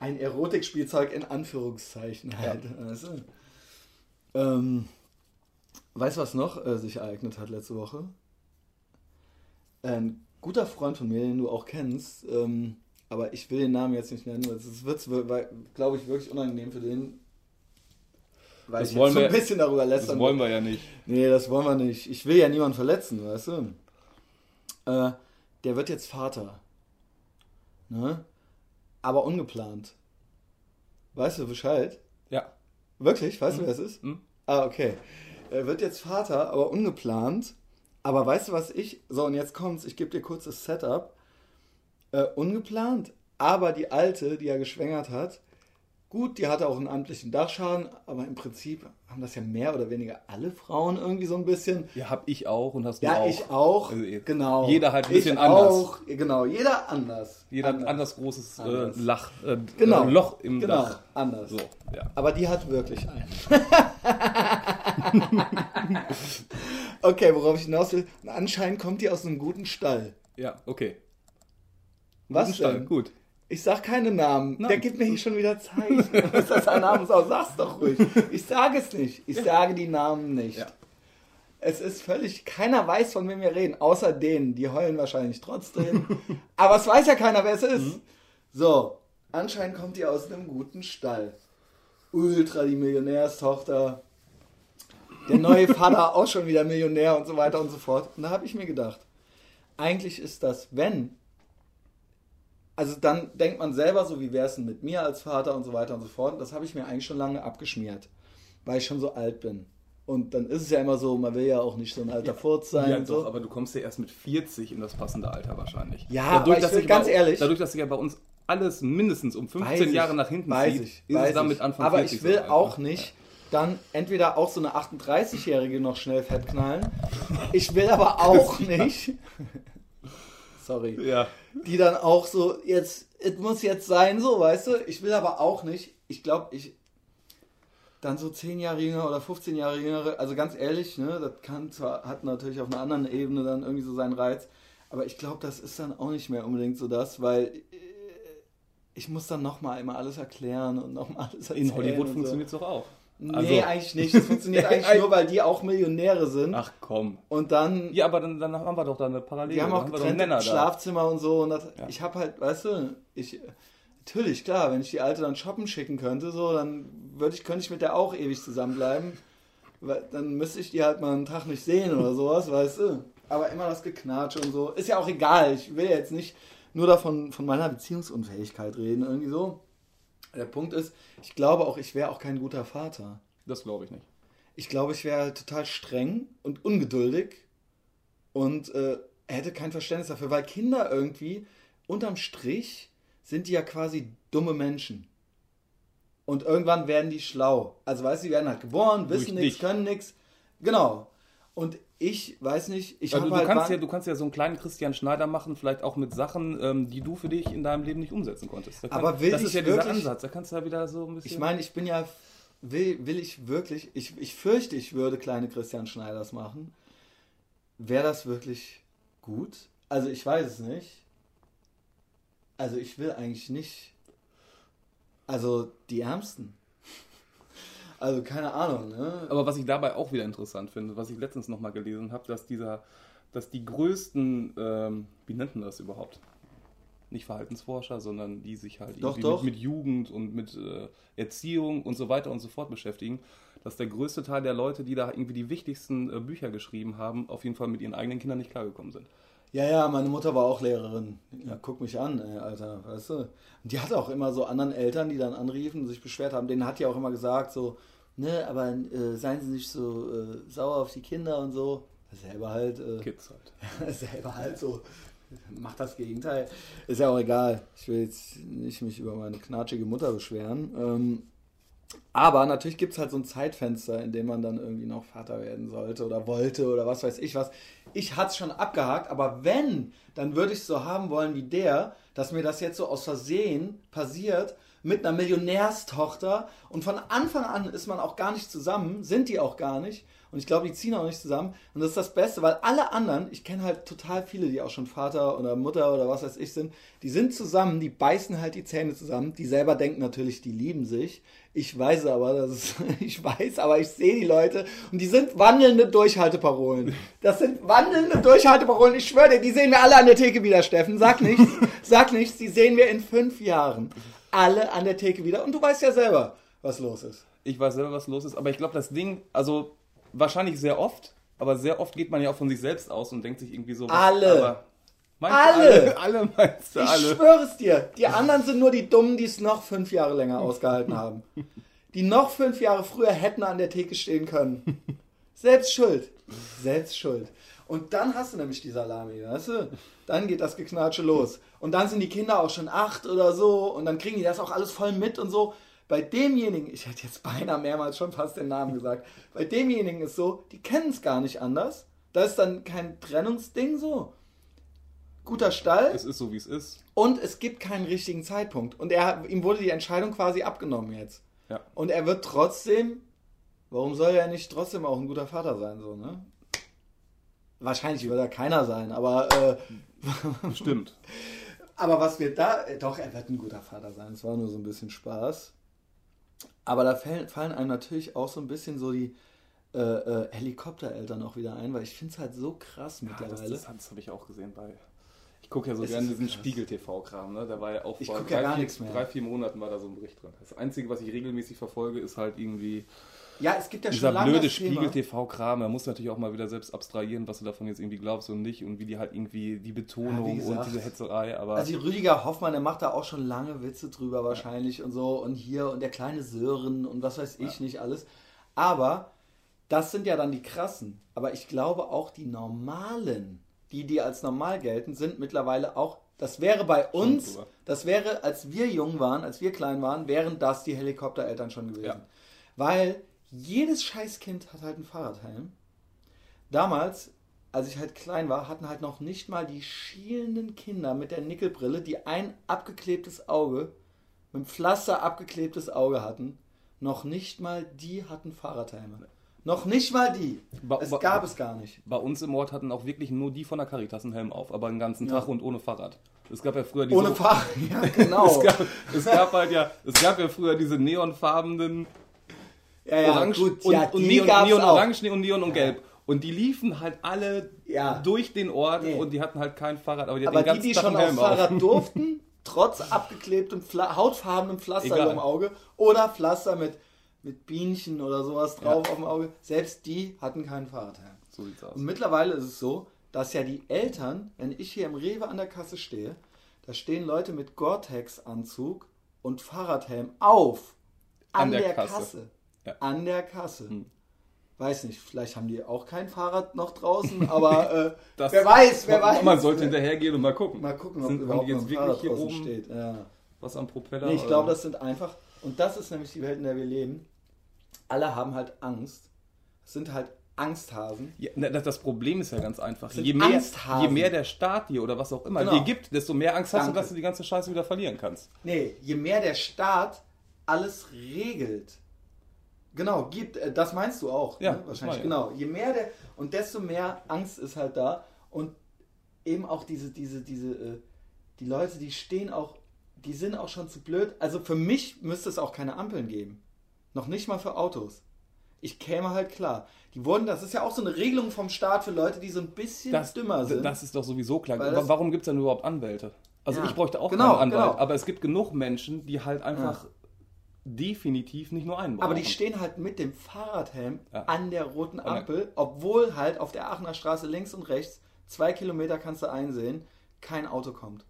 Ein Erotikspielzeug in Anführungszeichen halt. Ja. Also, ähm, weißt du, was noch äh, sich ereignet hat letzte Woche? Ein guter Freund von mir, den du auch kennst, ähm, aber ich will den Namen jetzt nicht nennen, weil es wird, glaube ich, wirklich unangenehm für den, weil das ich wollen so ein bisschen darüber lästern. Das wollen wir ja nicht. Nee, das wollen wir nicht. Ich will ja niemanden verletzen, weißt du? Äh, der wird jetzt Vater. Ne? Aber ungeplant. Weißt du Bescheid? Ja. Wirklich? Weißt mhm. du, wer es ist? Mhm. Ah, okay. Er wird jetzt Vater, aber ungeplant. Aber weißt du, was ich. So, und jetzt kommt's. Ich gebe dir kurz das Setup. Äh, ungeplant. Aber die Alte, die er geschwängert hat, Gut, die hatte auch einen amtlichen Dachschaden, aber im Prinzip haben das ja mehr oder weniger alle Frauen irgendwie so ein bisschen. Ja, hab ich auch und hast du ja, auch. Ja, ich auch. Also, genau. Jeder halt ein bisschen ich anders. Auch, genau, jeder anders. Jeder anders, anders großes äh, anders. Äh, Lach, äh, genau. Loch im genau, Dach. anders. So, ja. Aber die hat wirklich einen. okay, worauf ich hinaus will. Anscheinend kommt die aus einem guten Stall. Ja, okay. Was guten Stall, denn? gut. Ich sag keine Namen. Nein. Der gibt mir hier schon wieder Zeichen. Was das ein Name ist, auch sag's doch ruhig. Ich sage es nicht. Ich ja. sage die Namen nicht. Ja. Es ist völlig, keiner weiß, von wem wir reden, außer denen. Die heulen wahrscheinlich trotzdem. Aber es weiß ja keiner, wer es ist. Mhm. So, anscheinend kommt die aus einem guten Stall. Ultra die Millionärstochter. Der neue Vater auch schon wieder Millionär und so weiter und so fort. Und da habe ich mir gedacht, eigentlich ist das, wenn, also dann denkt man selber so, wie wäre es denn mit mir als Vater und so weiter und so fort. Das habe ich mir eigentlich schon lange abgeschmiert, weil ich schon so alt bin. Und dann ist es ja immer so, man will ja auch nicht so ein alter Furz sein. Ja, doch, aber du kommst ja erst mit 40 in das passende Alter wahrscheinlich. Ja, dadurch, aber ich ganz bei, ehrlich. Dadurch, dass sich ja bei uns alles mindestens um 15 Jahre nach hinten weiß zieht, ich, ist es dann mit Anfang Aber ich will so auch nicht dann entweder auch so eine 38-Jährige noch schnell fettknallen. Ich will aber auch nicht. Sorry. Ja. Die dann auch so, jetzt, es muss jetzt sein, so, weißt du? Ich will aber auch nicht. Ich glaube, ich, dann so 10 Jahre jünger oder 15 Jahre jüngere, also ganz ehrlich, ne, das kann zwar, hat natürlich auf einer anderen Ebene dann irgendwie so seinen Reiz, aber ich glaube, das ist dann auch nicht mehr unbedingt so das, weil äh, ich muss dann nochmal immer alles erklären und nochmal alles erzählen. In Hollywood funktioniert es doch auch. Nee, also. eigentlich nicht. Das funktioniert eigentlich nur, weil die auch Millionäre sind. Ach komm. Und dann. Ja, aber dann, dann haben wir doch da eine Parallele. Die haben auch getrennte Schlafzimmer da. und so. Und das, ja. ich habe halt, weißt du, ich, Natürlich, klar, wenn ich die Alte dann shoppen schicken könnte, so, dann würde ich, könnte ich mit der auch ewig zusammenbleiben. Weil, dann müsste ich die halt mal einen Tag nicht sehen oder sowas, weißt du. Aber immer das Geknatsch und so. Ist ja auch egal. Ich will jetzt nicht nur davon von meiner Beziehungsunfähigkeit reden, irgendwie so. Der Punkt ist, ich glaube auch, ich wäre auch kein guter Vater. Das glaube ich nicht. Ich glaube, ich wäre total streng und ungeduldig und äh, hätte kein Verständnis dafür, weil Kinder irgendwie unterm Strich sind die ja quasi dumme Menschen. Und irgendwann werden die schlau. Also weißt du, die werden halt geboren, wissen nichts, können nichts. Genau. Und ich weiß nicht, ich habe halt. Kannst ja, du kannst ja so einen kleinen Christian Schneider machen, vielleicht auch mit Sachen, ähm, die du für dich in deinem Leben nicht umsetzen konntest. Kann, aber will das ich ist ja wirklich, dieser Ansatz, da kannst du ja wieder so ein bisschen. Ich meine, ich bin ja. Will, will ich wirklich, ich, ich fürchte, ich würde kleine Christian Schneiders machen. Wäre das wirklich gut? Also ich weiß es nicht. Also ich will eigentlich nicht. Also die Ärmsten. Also keine Ahnung, ne? Aber was ich dabei auch wieder interessant finde, was ich letztens nochmal gelesen habe, dass dieser, dass die größten, ähm, wie nennt man das überhaupt? Nicht Verhaltensforscher, sondern die sich halt doch, doch. Mit, mit, Jugend und mit äh, Erziehung und so weiter und so fort beschäftigen, dass der größte Teil der Leute, die da irgendwie die wichtigsten äh, Bücher geschrieben haben, auf jeden Fall mit ihren eigenen Kindern nicht klargekommen sind. Ja, ja, meine Mutter war auch Lehrerin. Ja, guck mich an, ey, Alter, weißt du? Und die hatte auch immer so anderen Eltern, die dann anriefen und sich beschwert haben. Denen hat die auch immer gesagt, so, ne, aber äh, seien Sie nicht so äh, sauer auf die Kinder und so. Selber halt. Äh, Kids halt. selber halt so. Macht das Gegenteil. Ist ja auch egal. Ich will jetzt nicht mich über meine knatschige Mutter beschweren. Ähm, aber natürlich gibt es halt so ein Zeitfenster, in dem man dann irgendwie noch Vater werden sollte oder wollte oder was weiß ich was. Ich hatte es schon abgehakt, aber wenn, dann würde ich es so haben wollen wie der, dass mir das jetzt so aus Versehen passiert mit einer Millionärstochter und von Anfang an ist man auch gar nicht zusammen, sind die auch gar nicht und ich glaube, die ziehen auch nicht zusammen. Und das ist das Beste, weil alle anderen, ich kenne halt total viele, die auch schon Vater oder Mutter oder was weiß ich sind, die sind zusammen, die beißen halt die Zähne zusammen. Die selber denken natürlich, die lieben sich. Ich weiß aber, dass es, ich weiß, aber ich sehe die Leute und die sind wandelnde Durchhalteparolen. Das sind wandelnde Durchhalteparolen. Ich schwöre dir, die sehen wir alle an der Theke wieder, Steffen. Sag nichts, sag nichts, die sehen wir in fünf Jahren. Alle an der Theke wieder. Und du weißt ja selber, was los ist. Ich weiß selber, was los ist, aber ich glaube, das Ding, also wahrscheinlich sehr oft, aber sehr oft geht man ja auch von sich selbst aus und denkt sich irgendwie so. Alle! alle. alle! Alle meinst du alle? Ich schwöre es dir. Die anderen sind nur die Dummen, die es noch fünf Jahre länger ausgehalten haben. Die noch fünf Jahre früher hätten an der Theke stehen können. Selbst schuld. Selbst schuld. Und dann hast du nämlich die Salami, weißt du? Dann geht das Geknatsche los. Und dann sind die Kinder auch schon acht oder so und dann kriegen die das auch alles voll mit und so. Bei demjenigen, ich hätte jetzt beinahe mehrmals schon fast den Namen gesagt, bei demjenigen ist so, die kennen es gar nicht anders. Da ist dann kein Trennungsding so. Guter Stall. Es ist so, wie es ist. Und es gibt keinen richtigen Zeitpunkt. Und er, ihm wurde die Entscheidung quasi abgenommen jetzt. Ja. Und er wird trotzdem, warum soll er nicht trotzdem auch ein guter Vater sein, so, ne? Wahrscheinlich wird er keiner sein, aber. Äh, Stimmt. aber was wir da. Doch, er wird ein guter Vater sein. Es war nur so ein bisschen Spaß. Aber da fallen, fallen einem natürlich auch so ein bisschen so die, äh, äh, äh, Helikoptereltern auch wieder ein, weil ich finde es halt so krass Ja, mittlerweile. das, das, das habe ich auch gesehen bei. Ich gucke ja so Es gerne diesen. Spiegel-TV-Kram, ne? Da war ja auch Ich vor guck ja drei, gar vier, nichts mehr. drei, vier Monaten war da so ein Bericht drin. Das Einzige, was ich regelmäßig verfolge, ist halt irgendwie ja, es gibt ja dieser schon lange blöde. Spiegel-TV-Kram. Da musst du natürlich auch mal wieder selbst abstrahieren, was du davon jetzt irgendwie glaubst und nicht und wie die halt irgendwie die Betonung Ja, gesagt. und diese Hetzerei, aber Also Rüdiger Hoffmann, der macht da auch schon lange Witze drüber wahrscheinlich und so und hier und der kleine Sören und was weiß ich nicht alles. Aber das sind ja dann die krassen. Aber ich glaube auch die normalen, die die als normal gelten, sind mittlerweile auch. Das wäre bei uns, das wäre, als wir jung waren, als wir klein waren, wären das die Helikoptereltern schon gewesen. Ja. Weil jedes Scheißkind hat halt einen Fahrradhelm. Damals, als ich halt klein war, hatten halt noch nicht mal die schielenden Kinder mit der Nickelbrille, die ein abgeklebtes Auge, mit dem Pflaster abgeklebtes Auge hatten, noch nicht mal die hatten Fahrradhelme. Noch nicht mal die. Ba- Es ba- gab es gar nicht. bei uns im Ort hatten auch wirklich nur die von der Caritas einen Helm auf, aber den ganzen Ja. Tag und ohne Fahrrad. Es gab ja früher diese Ohne Fahrrad, ja genau. es, gab, es gab halt ja, es gab ja früher diese neonfarbenen ja, ja, Orange gut, und, ja, und Neon, Neon auch. Orange und Neon und Gelb. Und die liefen halt alle Ja. durch den Ort Nee. und die hatten halt kein Fahrrad, aber die Aber die, die schon Helm Fahrrad auf. durften, trotz abgeklebtem, Pfla hautfarbenem Pflaster Egal. im Auge oder Pflaster mit, mit Bienchen oder sowas drauf auf dem Auge, selbst die hatten keinen Fahrradhelm. So sieht's aus. Und mittlerweile ist es so, dass ja die Eltern, wenn ich hier im Rewe an der Kasse stehe, da stehen Leute mit Gore-Tex-Anzug und Fahrradhelm auf. An, An der der, Kasse. Kasse. Ja. An der Kasse. Hm. Weiß nicht, vielleicht haben die auch kein Fahrrad noch draußen, aber äh, wer weiß, wer man, weiß. Man sollte hinterhergehen und mal gucken. Mal gucken, ob Sind, überhaupt die jetzt ein wirklich hier oben steht. Ja. was am Propeller? Nee, ich glaube, das sind einfach, und das ist nämlich die Welt, in der wir leben, alle haben halt Angst. Es sind halt Angsthasen. Ja, das, Problem ist ja ganz einfach. Je mehr, je mehr der Staat dir oder was auch immer Genau. dir gibt, desto mehr Angst hast Danke. du, dass du die ganze Scheiße wieder verlieren kannst. Nee, je mehr der Staat alles regelt. Genau, gibt, äh, das meinst du auch. Ja, ne? wahrscheinlich. Genau, je mehr der, und desto mehr Angst ist halt da. Und eben auch diese, diese, diese, äh, die Leute, die stehen auch, die sind auch schon zu blöd. Also für mich müsste es auch keine Ampeln geben. Noch nicht mal für Autos. Ich käme halt klar. Die wurden, das ist ja auch so eine Regelung vom Staat für Leute, die so ein bisschen Das, dümmer sind. das ist doch sowieso klar. Warum gibt es denn überhaupt Anwälte? Also Ja, ich bräuchte auch genau, keinen Anwalt, genau. aber es gibt genug Menschen, die halt einfach definitiv nicht nur einen brauchen. Aber die stehen halt mit dem Fahrradhelm Ja. an der roten Ampel, obwohl halt auf der Aachener Straße links und rechts, zwei Kilometer kannst du einsehen, kein Auto kommt.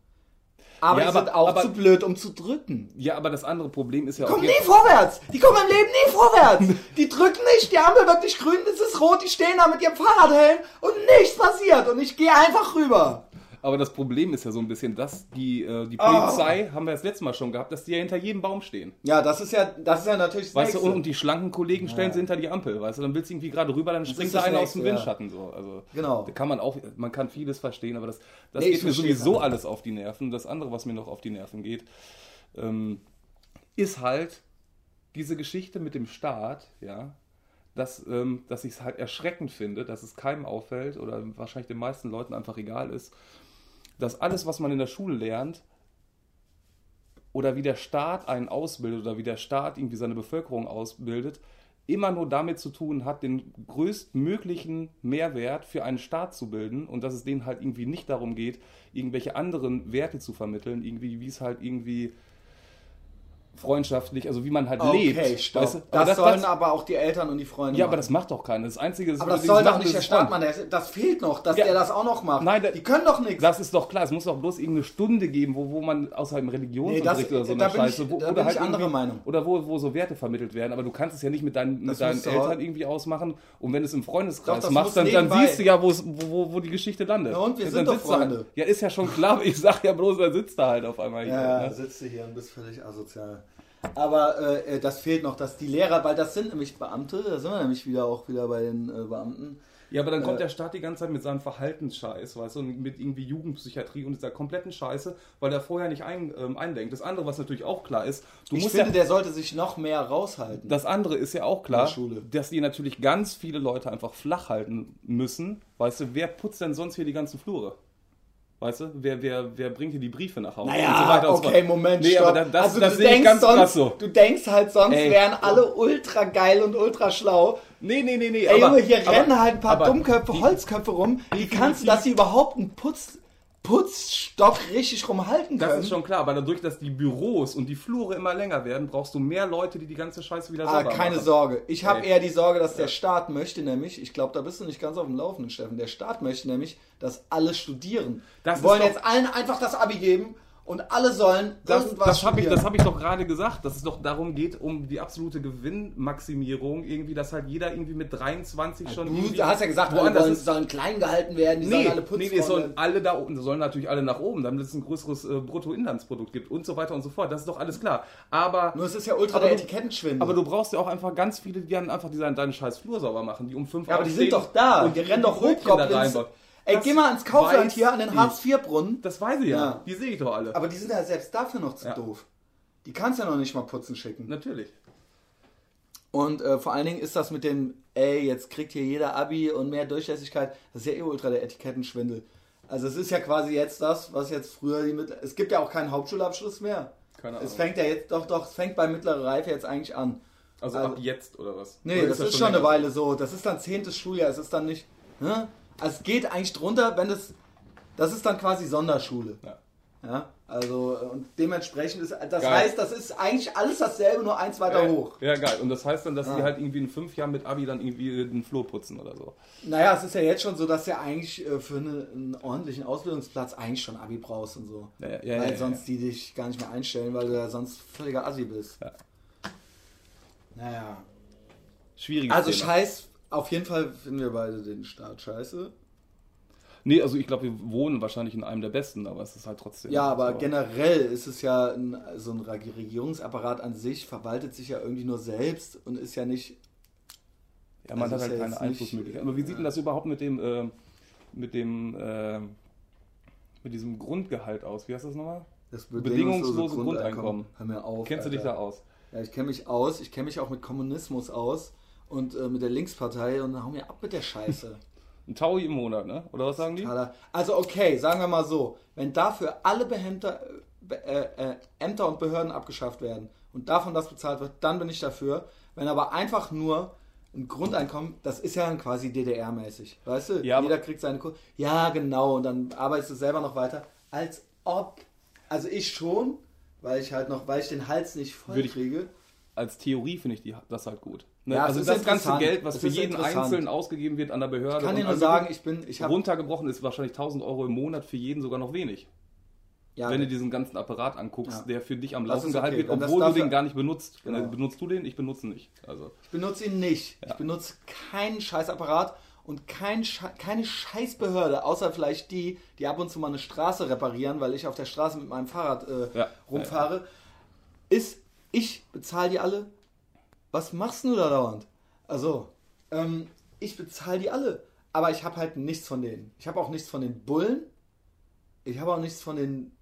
Aber Ja, die aber- sind auch aber- zu blöd, um zu drücken. Ja, aber das andere Problem ist ja Die kommen jetzt- nie vorwärts! Die kommen im Leben nie vorwärts! Die drücken nicht, die Ampel wird nicht grün, es ist rot, die stehen da mit ihrem Fahrradhelm und nichts passiert und ich gehe einfach rüber. Aber das Problem ist ja so ein bisschen, dass die, äh, die Ah. Polizei, haben wir das letzte Mal schon gehabt, dass die ja hinter jedem Baum stehen. Ja, das ist ja, das ist ja natürlich das Weißt du, Nächste. und, und die schlanken Kollegen stellen sie hinter die Ampel, weißt du, dann willst du irgendwie gerade rüber, dann Das springt da einer aus dem ja. Windschatten so. Also Genau. da kann man auch, man kann vieles verstehen, aber das, das Nee, geht mir sowieso es. alles auf die Nerven. Das andere, was mir noch auf die Nerven geht, ähm, ist halt diese Geschichte mit dem Staat, ja, dass, ähm, dass ich es halt erschreckend finde, dass es keinem auffällt oder wahrscheinlich den meisten Leuten einfach egal ist, dass alles, was man in der Schule lernt, oder wie der Staat einen ausbildet oder wie der Staat irgendwie seine Bevölkerung ausbildet, immer nur damit zu tun hat, den größtmöglichen Mehrwert für einen Staat zu bilden und dass es denen halt irgendwie nicht darum geht, irgendwelche anderen Werte zu vermitteln, irgendwie, wie es halt irgendwie freundschaftlich, also wie man halt Okay, lebt. stopp. weißt du? Aber das, sollen aber auch die Eltern und die Freunde ja, aber machen. das macht doch keiner. Das Einzige, Aber das soll doch nicht der Staat machen. Das, das fehlt noch, dass Ja. der das auch noch macht. Nein, da- die können doch nichts. Das ist doch klar, es muss doch bloß irgendeine Stunde geben, wo, wo man außer im Religionsunterricht Nee, das- oder so da eine bin ich- Scheiße, wo, da ich anderer irgendwie- Meinung. Oder wo, wo so Werte vermittelt werden, aber du kannst es ja nicht mit deinen, mit Das deinen Eltern auch- irgendwie ausmachen und wenn du es im Doch, Freundeskreis das machst, dann, dann siehst du ja, wo, es- wo, wo, die Geschichte landet. Ja, und wir dann sind doch sitzt halt- Freunde. Ja, ist ja schon klar, aber ich sag ja bloß, da sitzt er halt auf einmal hier. Ja, ne? sitzt du hier und bist völlig asozial. Aber äh, äh, das fehlt noch, dass die Lehrer, weil das sind nämlich Beamte, da sind wir nämlich wieder auch wieder bei den äh, Beamten. Ja, aber dann kommt Äh, der Staat die ganze Zeit mit seinem Verhaltensscheiß, weißt du, und mit irgendwie Jugendpsychiatrie und dieser kompletten Scheiße, weil der vorher nicht ein, ähm, eindenkt. Das andere, was natürlich auch klar ist, du ich musst finde, ja, der sollte sich noch mehr raushalten. Das andere ist ja auch klar, dass die natürlich ganz viele Leute einfach flach halten müssen. Weißt du, wer putzt denn sonst hier die ganzen Flure? Weißt du, wer, wer, wer bringt dir die Briefe nach Hause? Naja, so okay, so Moment, nee, stopp. aber das, also das du sehe ich ganz sonst, krass so. Du denkst halt, sonst Ey. wären alle ultra geil und ultra schlau. Nee, nee, nee, nee. Ey, aber, Junge, hier aber, rennen halt ein paar Dummköpfe, die- Holzköpfe rum. Wie kannst du, dass sie überhaupt einen Putz, Putzstock richtig rumhalten können? Das ist schon klar, aber dadurch, dass die Büros und die Flure immer länger werden, brauchst du mehr Leute, die die ganze Scheiße wieder Ah, keine machen. Sorge. Ich habe eher die Sorge, dass der Staat möchte nämlich, ich glaube, da bist du nicht ganz auf dem Laufenden, Steffen, der Staat möchte nämlich, dass alle studieren. Das Die wollen doch- jetzt allen einfach das Abi geben und alle sollen Das, irgendwas das habe ich, das hab ich doch gerade gesagt, dass es doch darum geht, um die absolute Gewinnmaximierung, irgendwie, dass halt jeder irgendwie mit 23 schon. Du hast ja gesagt, alle woanders wollen, ist. sollen klein gehalten werden, die Nee, sollen alle putzen. nee, nee, es sollen alle da unten, sollen natürlich alle nach oben, damit es ein größeres äh, Bruttoinlandsprodukt gibt und so weiter und so fort. Das ist doch alles klar. Aber, Nur es ist ja ultra Aber der du- Etikettenschwindel. aber du brauchst ja auch einfach ganz viele, die dann einfach deinen, deinen scheiß Flur sauber machen, die um fünf ja, aber die sind doch da. und die rennen doch Brötchen da Hochgoblins. Ey, geh mal ins Kaufland hier an den. Hartz-IV-Brunnen. Das weiß ich ja. Ja. Die sehe ich doch alle. Aber die sind ja selbst dafür noch zu Ja. doof. Die kannst ja noch nicht mal putzen schicken. Natürlich. Und äh, vor allen Dingen ist das mit dem, ey, jetzt kriegt hier jeder Abi und mehr Durchlässigkeit, das ist ja eh ultra der Etikettenschwindel. Also es ist ja quasi jetzt das, was jetzt früher die mit es gibt ja auch keinen Hauptschulabschluss mehr. Keine Es Ahnung. fängt ja jetzt doch doch, es fängt bei mittlerer Reife jetzt eigentlich an. Also, Also- ab jetzt oder was? Nee, Oder das ist das schon eine länger? Weile so. Das ist dann zehntes Schuljahr, es ist dann nicht, ne? Es geht eigentlich drunter, wenn es das ist dann quasi Sonderschule. Ja. Ja, also äh, und dementsprechend ist das Geil. heißt, das ist eigentlich alles dasselbe, nur eins weiter Ja, hoch. Ja, geil. Und das heißt dann, dass Ah. die halt irgendwie in fünf Jahren mit Abi dann irgendwie den Flur putzen oder so. Naja, es ist ja jetzt schon so, dass du ja eigentlich äh, für eine, einen ordentlichen Ausbildungsplatz eigentlich schon Abi brauchst und so. Ja, ja, ja, weil ja, ja. sonst die dich gar nicht mehr einstellen, weil du ja sonst völliger Assi bist. Ja. Naja. Schwieriges Also Thema. scheiß, auf jeden Fall finden wir beide den Staat scheiße. Nee, also ich glaube, wir wohnen wahrscheinlich in einem der besten, aber es ist halt trotzdem. Ja, aber so. generell ist es ja ein, so ein Regierungsapparat an sich, verwaltet sich ja irgendwie nur selbst und ist ja nicht Ja, man also hat halt ja keine Einflussmöglichkeit. Aber wie sieht denn das überhaupt mit dem, äh, mit dem, äh, mit diesem Grundgehalt aus? Wie heißt das nochmal? das Bedingungslose Grundeinkommen. Hör mir auf. Kennst du dich Alter. da aus? Ja, ich kenne mich aus. Ich kenne mich auch mit Kommunismus aus und äh, mit der Linkspartei und hau mir ab mit der Scheiße. Ein Taui im Monat, ne? Oder was sagen die? Also okay, sagen wir mal so, wenn dafür alle Behämter, äh, äh, Ämter und Behörden abgeschafft werden und davon das bezahlt wird, dann bin ich dafür. Wenn aber einfach nur ein Grundeinkommen, das ist ja dann quasi DDR-mäßig, weißt du? Ja, Jeder kriegt seine Ko Ja, genau, und dann arbeitest du selber noch weiter, als ob. Also ich schon, weil ich halt noch, weil ich den Hals nicht voll kriege. Als Theorie finde ich die, das halt gut. Ne? Ja, also das ganze. Geld, was für jeden. Einzelnen ausgegeben wird an der Behörde. Ich kann dir nur an- sagen, ich bin, ich habe runtergebrochen ist wahrscheinlich 1000 Euro im Monat für jeden sogar noch wenig. ja, wenn du diesen ganzen Apparat anguckst, Ja. der für dich am Laufen ist okay. gehalten wird, obwohl du den gar nicht benutzt. Genau. Benutzt du den? Ich benutze ihn nicht. Also, Ich benutze ihn nicht. Ich benutze keinen Scheißapparat und kein Sche keine Scheißbehörde, außer vielleicht die, die ab und zu mal eine Straße reparieren, weil ich auf der Straße mit meinem Fahrrad äh, Ja. rumfahre, ist, ich bezahle die alle. Was machst du da dauernd? Also, ähm, ich bezahle die alle. Aber ich habe halt nichts von denen. Ich habe auch nichts von den Bullen. Ich habe auch nichts von den.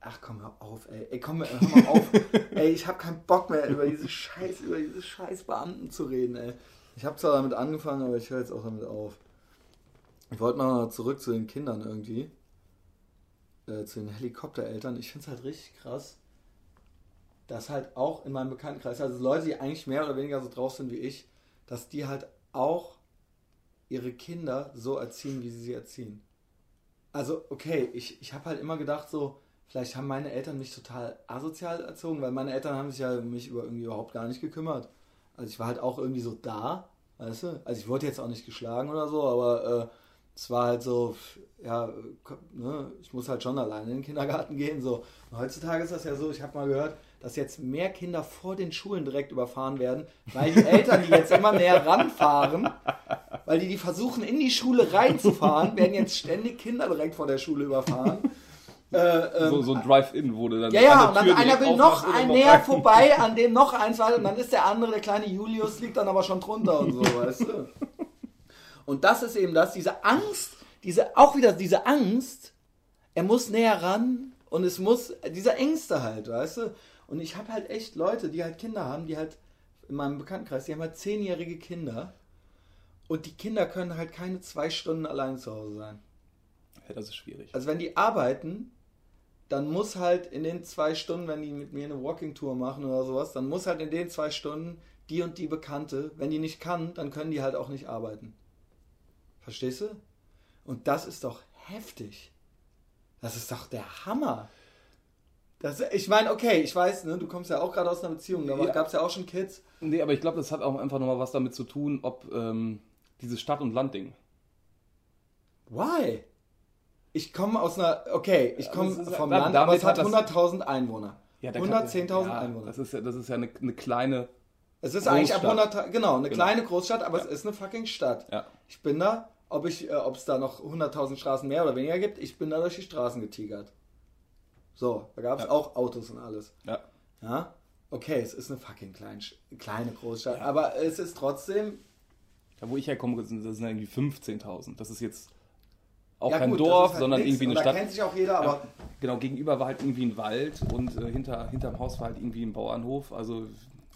Ach komm, hör auf, ey. Ey, komm, hör mal auf. ey, ich habe keinen Bock mehr über diese Scheiß, über diese Scheiß Beamten zu reden, ey. Ich habe zwar damit angefangen, aber ich höre jetzt auch damit auf. Ich wollte mal zurück zu den Kindern irgendwie. Äh, zu den Helikoptereltern. Ich finde es halt richtig krass, dass halt auch in meinem Bekanntenkreis, also Leute, die eigentlich mehr oder weniger so drauf sind wie ich, dass die halt auch ihre Kinder so erziehen, wie sie sie erziehen. Also, okay, ich, ich habe halt immer gedacht, so, vielleicht haben meine Eltern mich total asozial erzogen, weil meine Eltern haben sich ja um mich über irgendwie überhaupt gar nicht gekümmert. Also ich war halt auch irgendwie so da, weißt du? Also ich wurde jetzt auch nicht geschlagen oder so, aber äh, es war halt so, ja, ne, ich muss halt schon alleine in den Kindergarten gehen. So. Und heutzutage ist das ja so, ich habe mal gehört, dass jetzt mehr Kinder vor den Schulen direkt überfahren werden, weil die Eltern, die jetzt immer näher ranfahren, weil die die versuchen in die Schule reinzufahren, werden jetzt ständig Kinder direkt vor der Schule überfahren. Äh, ähm, so, so ein Drive-In wurde dann. ja, ja, und dann einer will noch ein näher vorbei, an dem noch eins weiter und dann ist der andere, der kleine Julius, liegt dann aber schon drunter und so, weißt du. Und das ist eben das, diese Angst, diese, auch wieder diese Angst, er muss näher ran und es muss, diese Ängste halt, weißt du. Und ich habe halt echt Leute, die halt Kinder haben, die halt in meinem Bekanntenkreis, die haben halt zehnjährige Kinder und die Kinder können halt keine zwei Stunden allein zu Hause sein. Ja, das ist schwierig. Also wenn die arbeiten, dann muss halt in den zwei Stunden, wenn die mit mir eine Walking-Tour machen oder sowas, dann muss halt in den zwei Stunden die und die Bekannte, wenn die nicht kann, dann können die halt auch nicht arbeiten. Verstehst du? Und das ist doch heftig. Das ist doch der Hammer. Das, ich meine, okay, ich weiß, ne, du kommst ja auch gerade aus einer Beziehung, da ja. gab es ja auch schon Kids. Nee, aber ich glaube, das hat auch einfach nochmal was damit zu tun, ob ähm, dieses Stadt- und Land-Ding. Why? Ich komme aus einer, okay, ich komme vom da, Land, aber es hat 100.000 Einwohner. Ja, 110.000 ja, Einwohner. Das ist ja, das ist ja eine, eine kleine. Es ist Großstadt. eigentlich ab 100, genau, eine genau. kleine Großstadt, aber ja. es ist eine fucking Stadt. Ja. Ich bin da, ob ich, äh, ob es da noch 100.000 Straßen mehr oder weniger gibt, ich bin da durch die Straßen getigert. So, da gab es ja. auch Autos und alles. Ja. Ja. Okay, es ist eine fucking klein, kleine Großstadt, aber es ist trotzdem. Da wo ich herkomme, das sind irgendwie 15.000. Das ist jetzt auch ja, kein gut, Dorf, halt sondern irgendwie eine da Stadt. Da kennt sich auch jeder, aber. Ja, genau, gegenüber war halt irgendwie ein Wald und äh, hinter, hinterm Haus war halt irgendwie ein Bauernhof. Also.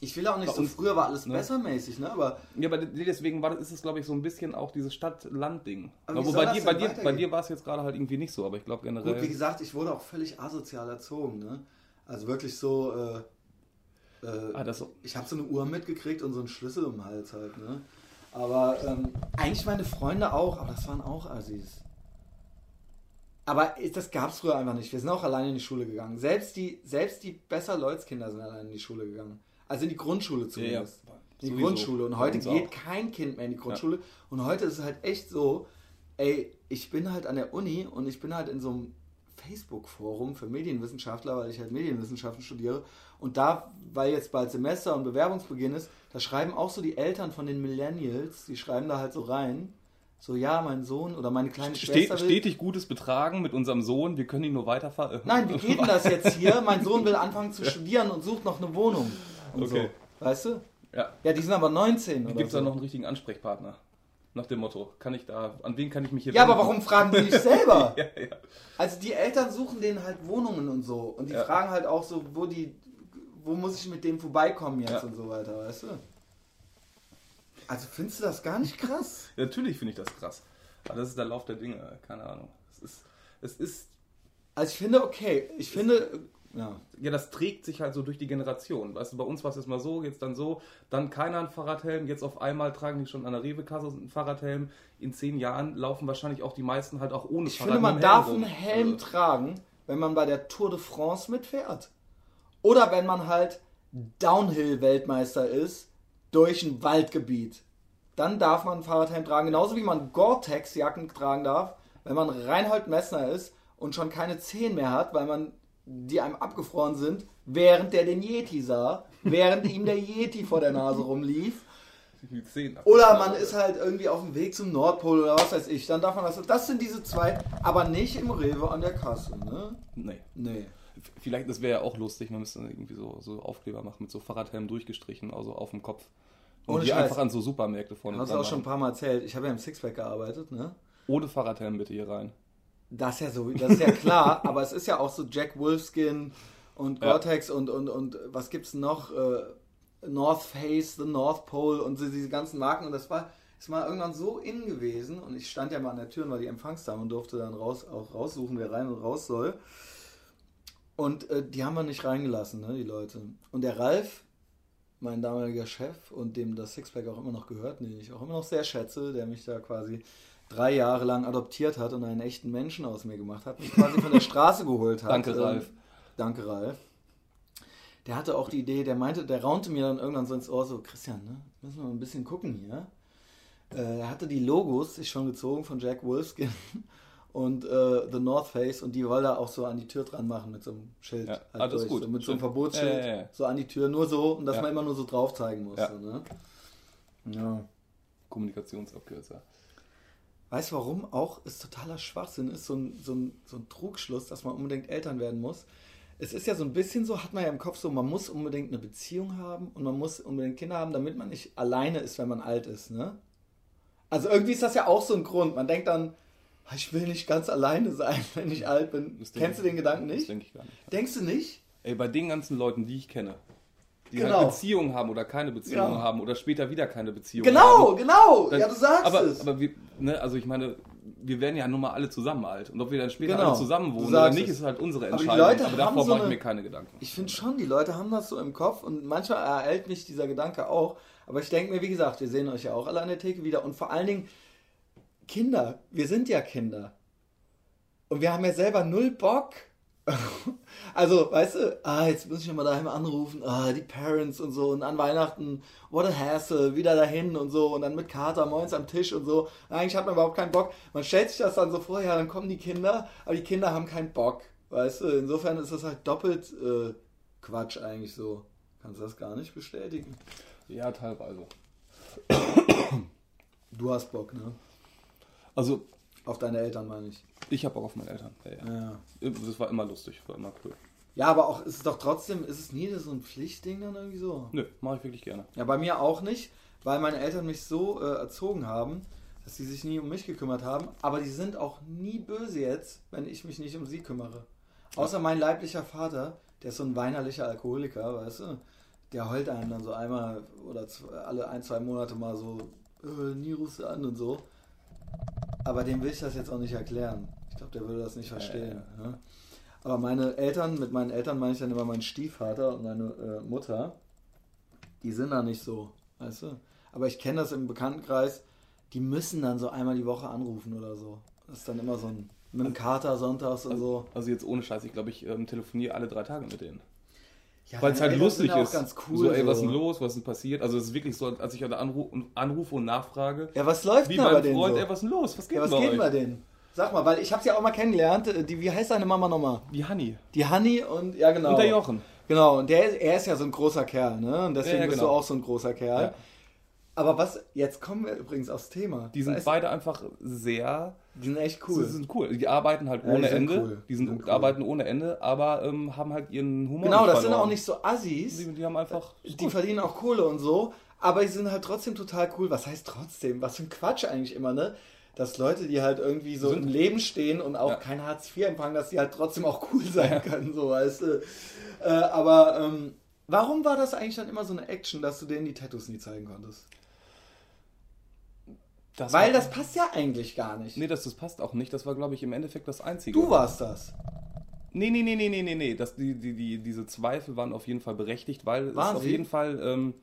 Ich will auch nicht so, früher war alles ne? bessermäßig, ne? Aber ja, aber deswegen war, ist es, glaube ich, so ein bisschen auch dieses Stadt-Land-Ding. Bei dir, bei, dir, bei dir war es jetzt gerade halt irgendwie nicht so, aber ich glaube generell. Gut, wie gesagt, ich wurde auch völlig asozial erzogen, ne? Also wirklich so. Äh, äh, ah, so. Ich habe so eine Uhr mitgekriegt und so einen Schlüssel im Hals halt, ne? Aber ähm, eigentlich meine Freunde auch, aber das waren auch Assis. Aber das gab es früher einfach nicht. Wir sind auch alleine in die Schule gegangen. Selbst die, selbst die besser Leutskinder sind alleine in die Schule gegangen. Also in die Grundschule zumindest. Ja, ja. In die Sowieso. Grundschule. Und heute geht auch. kein Kind mehr in die Grundschule. Ja. Und heute ist es halt echt so, ey, ich bin halt an der Uni und ich bin halt in so einem Facebook-Forum für Medienwissenschaftler, weil ich halt Medienwissenschaften studiere. Und da, weil jetzt bald Semester und Bewerbungsbeginn ist, da schreiben auch so die Eltern von den Millennials, die schreiben da halt so rein, so, ja, mein Sohn oder meine kleine Stet, Schwester will... Stetig gutes Betragen mit unserem Sohn, wir können ihn nur weiterfahren. Nein, wie geht denn das jetzt hier? Mein Sohn will anfangen zu studieren und sucht noch eine Wohnung. Okay. So. Weißt du? Ja. Ja, die sind aber 19 Gibt es so. da noch einen richtigen Ansprechpartner? Nach dem Motto, kann ich da, an wen kann ich mich hier Ja, wenden? aber warum fragen die nicht selber? ja, ja. Also die Eltern suchen denen halt Wohnungen und so. Und die ja. fragen halt auch so, wo die, wo muss ich mit dem vorbeikommen jetzt und so weiter, weißt du? Also findest du das gar nicht krass? Natürlich finde ich das krass. Aber das ist der Lauf der Dinge, keine Ahnung. Es ist, es ist. Also ich finde, okay, ich finde. Ja. ja, das trägt sich halt so durch die Generation. Weißt du, bei uns war es jetzt mal so, jetzt dann so, dann keiner einen Fahrradhelm, jetzt auf einmal tragen die schon an der Rewe-Kasse einen Fahrradhelm. In zehn Jahren laufen wahrscheinlich auch die meisten halt auch ohne ich Fahrrad. Ich finde, man darf einen Helm also. tragen, wenn man bei der Tour de France mitfährt. Oder wenn man halt Downhill-Weltmeister ist durch ein Waldgebiet. Dann darf man ein Fahrradhelm tragen, genauso wie man Gore-Tex-Jacken tragen darf, wenn man Reinhold Messner ist und schon keine Zehen mehr hat, weil man die einem abgefroren sind, während der den Yeti sah, während ihm der Yeti vor der Nase rumlief. Oder man ist halt irgendwie auf dem Weg zum Nordpol oder was weiß ich. Dann darf man das. Das sind diese zwei, aber nicht im Rewe an der Kasse, ne? Nee. Nee. Vielleicht, das wäre ja auch lustig, man müsste irgendwie so, so Aufkleber machen mit so Fahrradhelm durchgestrichen, also auf dem Kopf. Und Ohne die Scheiß. einfach an so Supermärkte vorne Hast du auch schon ein paar Mal erzählt. Ich habe ja im Sixpack gearbeitet, ne? Ohne Fahrradhelm bitte hier rein. Das ist ja so, das ist ja klar, aber es ist ja auch so Jack Wolfskin und Gore-Tex und, und, und was gibt's noch? Äh, North Face, The North Pole und diese ganzen Marken und das war ist mal irgendwann so in gewesen und ich stand ja mal an der Tür und war die Empfangsdame und durfte dann raus, auch raussuchen, wer rein und raus soll. Und äh, die haben wir nicht reingelassen, ne, die Leute. Und der Ralf, mein damaliger Chef und dem das Sixpack auch immer noch gehört, den ich auch immer noch sehr schätze, der mich da quasi drei Jahre lang adoptiert hat und einen echten Menschen aus mir gemacht hat, mich quasi von der Straße geholt hat. Danke, Ralf. Ähm, danke, Ralf. Der hatte auch die Idee, der meinte, der raunte mir dann irgendwann so ins Ohr, so, Christian, ne, müssen wir mal ein bisschen gucken hier. Äh, er hatte die Logos sich schon gezogen von Jack Wolfskin und äh, The North Face und die wollte er auch so an die Tür dran machen mit so einem Schild. Ja, halt alles durch, gut. So mit so einem Verbotsschild, ja, ja, so an die Tür, nur so und dass man immer nur so drauf zeigen musste. Ne? Ja. Kommunikationsabkürzer. Weißt du, warum auch es totaler Schwachsinn ist, so ein, so, ein, so ein Trugschluss, dass man unbedingt Eltern werden muss? Es ist ja so ein bisschen so, hat man ja im Kopf so, man muss unbedingt eine Beziehung haben und man muss unbedingt Kinder haben, damit man nicht alleine ist, wenn man alt ist, ne? Also irgendwie ist das ja auch so ein Grund. Man denkt dann, ich will nicht ganz alleine sein, wenn ich alt bin. Das Kennst du den Gedanken nicht? Das denke ich gar nicht. Denkst du nicht? Ey, bei den ganzen Leuten, die ich kenne, die genau. halt Beziehungen haben oder keine Beziehungen ja. haben oder später wieder keine Beziehungen genau, haben. Genau, genau. Ja, du sagst aber, es. Aber wir, ne, also ich meine, wir werden ja nun mal alle zusammen alt. Und ob wir dann später genau. alle zusammen wohnen oder nicht, ist halt unsere Entscheidung. Aber, Aber davor so mache ich mir keine Gedanken. Ich finde schon, die Leute haben das so im Kopf und manchmal ereilt mich dieser Gedanke auch. Aber ich denke mir, wie gesagt, wir sehen euch ja auch alle an der Theke wieder. Und vor allen Dingen, Kinder, wir sind ja Kinder. Und wir haben ja selber null Bock. also, weißt du, ah, jetzt muss ich ja mal daheim anrufen, ah, die Parents und so und an Weihnachten, what a hassle, wieder dahin und so und dann mit Kater moins am Tisch und so. Eigentlich hat man überhaupt keinen Bock. Man stellt sich das dann so vor, ja, dann kommen die Kinder, aber die Kinder haben keinen Bock, weißt du. Insofern ist das halt doppelt äh, Quatsch eigentlich so. Kannst du das gar nicht bestätigen? Ja, teilweise. Du hast Bock, ne? Also. Auf deine Eltern meine ich. Ich habe auch auf meine Eltern. Ja, ja. ja. Das war immer lustig, war immer cool. Ja, aber auch ist es doch trotzdem, ist es nie so ein Pflichtding dann irgendwie so? Nö, mache ich wirklich gerne. Ja, bei mir auch nicht, weil meine Eltern mich so äh, erzogen haben, dass sie sich nie um mich gekümmert haben. Aber die sind auch nie böse jetzt, wenn ich mich nicht um sie kümmere. Außer mein leiblicher Vater, der ist so ein weinerlicher Alkoholiker, weißt du? Der heult einem dann so einmal oder zwei, alle ein, zwei Monate mal so, äh, nie rufst du an und so. Aber dem will ich das jetzt auch nicht erklären. Ich glaube, der würde das nicht verstehen. Ja, ja. Ne? Aber meine Eltern, mit meinen Eltern meine ich dann immer meinen Stiefvater und meine äh, Mutter, die sind da nicht so, weißt du? Aber ich kenne das im Bekanntenkreis, die müssen dann so einmal die Woche anrufen oder so. Das ist dann immer so ein, mit einem Kater sonntags und also, so. Also jetzt ohne Scheiß, ich glaube, ich ähm, telefoniere alle drei Tage mit denen. Ja, Weil es halt lustig ist. Cool, so, ey, was ist denn los, was ist denn passiert? Also es ist wirklich so, als ich anrufe, anrufe und nachfrage. Ja, was läuft wie denn bei denen Freund, so? ey, was ist denn los? Was geht, ja, was geht bei denen? Sag mal, weil ich habe sie ja auch mal kennengelernt. Äh, die, wie heißt deine Mama nochmal? Die Hanni. Die Hanni und, ja genau. Und der Jochen. Genau, und der, er ist ja so ein großer Kerl, ne? Und deswegen ja, ja, bist genau. du auch so ein großer Kerl. Ja. Aber was, jetzt kommen wir übrigens aufs Thema. Die sind weißt, beide einfach sehr. Die sind echt cool. Die sind cool. Die arbeiten halt ohne die Ende. Cool. Die sind, sind cool. arbeiten ohne Ende, aber ähm, haben halt ihren Humor. Genau, das sind auch nicht so Assis. Die, die haben einfach. Die verdienen auch Kohle und so, aber die sind halt trotzdem total cool. Was heißt trotzdem? Was für ein Quatsch eigentlich immer, ne? Dass Leute, die halt irgendwie so sind. im Leben stehen und auch ja. kein Hartz IV empfangen, dass die halt trotzdem auch cool sein ja. können, so weißt du. Äh, aber ähm, warum war das eigentlich dann immer so eine Action, dass du denen die Tattoos nie zeigen konntest? Das Weil das passt ja eigentlich gar nicht. Nee, das, das passt auch nicht. Das war, glaube ich, im Endeffekt das Einzige. Du warst das. Nee, nee, nee, nee, nee, nee, nee. Das, die, die, die, diese Zweifel waren auf jeden Fall berechtigt, weil waren es auf jeden Fall ähm,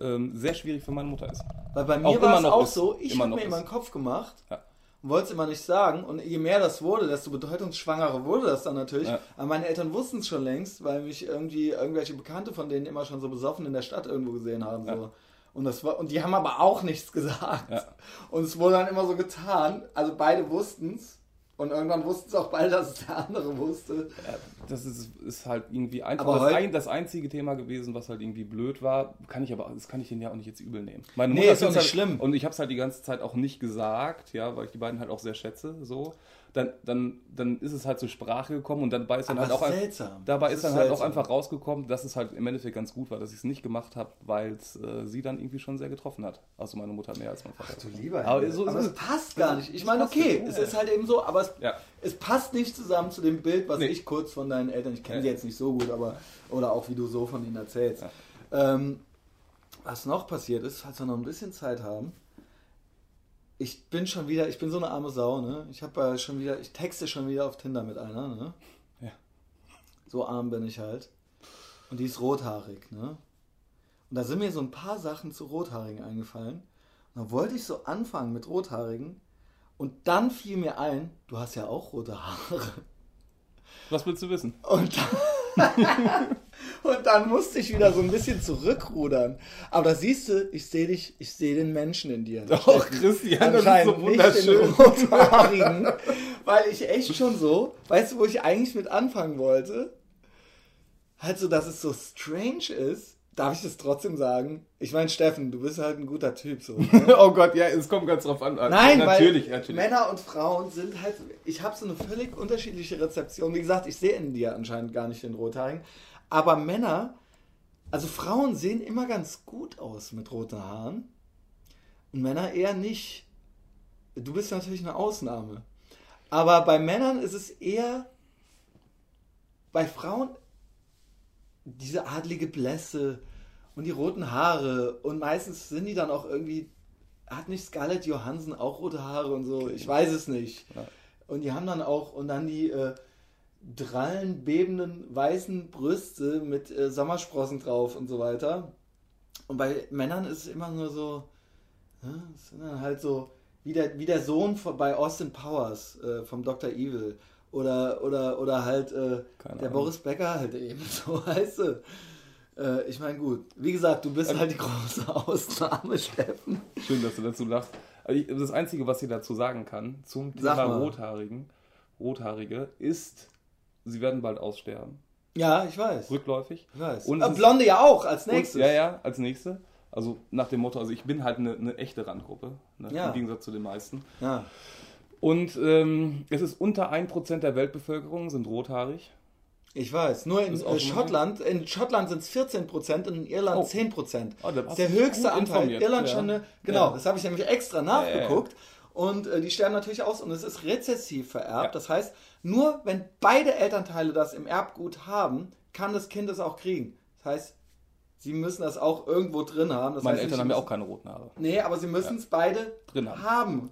ähm, sehr schwierig für meine Mutter ist. Weil bei mir war es auch ist, so, ich habe mir immer einen Kopf gemacht ja. und wollte es immer nicht sagen. Und je mehr das wurde, desto bedeutungsschwangerer wurde das dann natürlich. Ja. Aber meine Eltern wussten es schon längst, weil mich irgendwie irgendwelche Bekannte von denen immer schon so besoffen in der Stadt irgendwo gesehen haben. Ja. Und, das war, und die haben aber auch nichts gesagt. Ja. Und es wurde dann immer so getan. Also beide wussten es. Und irgendwann wussten es auch beide, dass es der andere wusste. Ja, das ist, ist halt irgendwie einfach das, ein, das, einzige Thema gewesen, was halt irgendwie blöd war. Kann ich aber, das kann ich denen ja auch nicht jetzt übel nehmen. Meine Mutter nee, ist auch nicht halt, schlimm. Und ich habe es halt die ganze Zeit auch nicht gesagt, ja, weil ich die beiden halt auch sehr schätze. So dann, dann, dann ist es halt zur Sprache gekommen und dabei ist dann Aber halt auch seltsam. dabei ist dann seltsam. halt auch einfach rausgekommen, dass es halt im Endeffekt ganz gut war, dass ich es nicht gemacht habe, weil es äh, sie dann irgendwie schon sehr getroffen hat. Also meine Mutter mehr als mein Vater. Ach du lieber. Aber, so, aber es passt gar nicht. Ich meine, okay, es ist halt eben so, aber es, ja. es passt nicht zusammen zu dem Bild, was nee. ich kurz von deinen Eltern, ich kenne ja. sie jetzt nicht so gut, aber oder auch wie du so von ihnen erzählst. Ja. Ähm, was noch passiert ist, falls wir noch ein bisschen Zeit haben, ich bin schon wieder, ich bin so eine arme Sau, ne? Ich habe äh, schon wieder, ich texte schon wieder auf Tinder mit einer, ne? Ja. So arm bin ich halt. Und die ist rothaarig, ne? Und da sind mir so ein paar Sachen zu Rothaarigen eingefallen. Und dann wollte ich so anfangen mit Rothaarigen. Und dann fiel mir ein, du hast ja auch rote Haare. Was willst du wissen? Und dann, und dann musste ich wieder so ein bisschen zurückrudern. Aber da siehst du, ich sehe dich, ich sehe den Menschen in dir. Doch, Christian, das ist so wunderschön. Weil ich echt schon so, weißt du, wo ich eigentlich mit anfangen wollte? Halt so, dass es so strange ist, Darf ich das trotzdem sagen? Ich meine, Steffen, du bist halt ein guter Typ. So, ne? oh Gott, ja, es kommt ganz drauf an. Nein, natürlich, weil natürlich. Männer und Frauen sind halt. Ich habe so eine völlig unterschiedliche Rezeption. Wie gesagt, ich sehe in dir anscheinend gar nicht den Rothaarigen. Aber Männer, also Frauen sehen immer ganz gut aus mit roten Haaren. Und Männer eher nicht. Du bist natürlich eine Ausnahme. Aber bei Männern ist es eher. Bei Frauen diese adlige Blässe und die roten Haare und meistens sind die dann auch irgendwie hat nicht Scarlett Johansson auch rote Haare und so? Ich weiß es nicht. Ja. Und die haben dann auch, und dann die äh, drallen, bebenden, weißen Brüste mit äh, Sommersprossen drauf und so weiter. Und bei Männern ist es immer nur so, ne, sind dann halt so, wie der, wie der Sohn von, bei Austin Powers äh, vom Dr. Evil. Oder, oder, oder halt äh, der. Boris Becker halt eben so, weißt du. Äh, ich meine, gut, wie gesagt, du bist halt die große Ausnahme, Steffen. Schön, dass du dazu lachst. Also das Einzige, was ich dazu sagen kann zum Thema Rothaarigen, Rothaarige, ist, sie werden bald aussterben. Ja, ich weiß. Rückläufig. Ich weiß. Und äh, Blonde ja auch, als nächstes. Und, ja, ja, als nächste. Also nach dem Motto, also ich bin halt eine, eine echte Randgruppe, ne? ja. im Gegensatz zu den meisten. Ja. Und ähm, es ist unter 1% der Weltbevölkerung sind rothaarig. Ich weiß, nur in äh, Schottland, in Schottland sind es 14 Prozent und in Irland oh. 10 Prozent. Oh, das ist der höchste Anteil. Irland ja. schon eine, genau, ja. das habe ich nämlich extra nachgeguckt. Und äh, die sterben natürlich aus und es ist rezessiv vererbt. Das heißt, nur wenn beide Elternteile das im Erbgut haben, kann das Kind es auch kriegen. Das heißt, sie müssen das auch irgendwo drin haben. Das Meine heißt, Eltern haben ja auch keine roten Haare. Nee, aber sie müssen es beide drin haben. haben.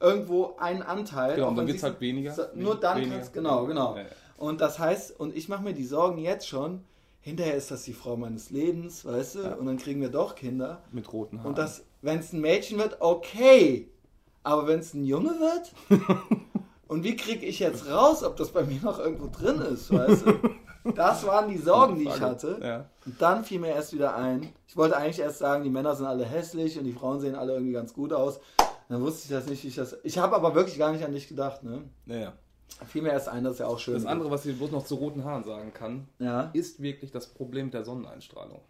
Irgendwo einen Anteil. Genau, und dann wird es halt weniger. Nur dann kannst genau, genau. Und das heißt, und ich mache mir die Sorgen jetzt schon, hinterher ist das die Frau meines Lebens, weißt du, ja. und dann kriegen wir doch Kinder. Mit roten Haaren. Und das, wenn es ein Mädchen wird, okay. Aber wenn es ein Junge wird, und wie kriege ich jetzt raus, ob das bei mir noch irgendwo drin ist, weißt du? Das waren die Sorgen, die ich hatte. Ja. Und dann fiel mir erst wieder ein. Ich wollte eigentlich erst sagen, die Männer sind alle hässlich und die Frauen sehen alle irgendwie ganz gut aus. Dann wusste ich das nicht. Ich, ich habe aber wirklich gar nicht an dich gedacht, ne? Naja. Fiel mir erst ein, das ist ja auch schön. Das andere, was ich bloß noch zu roten Haaren sagen kann, ja. ist wirklich das Problem mit der Sonneneinstrahlung.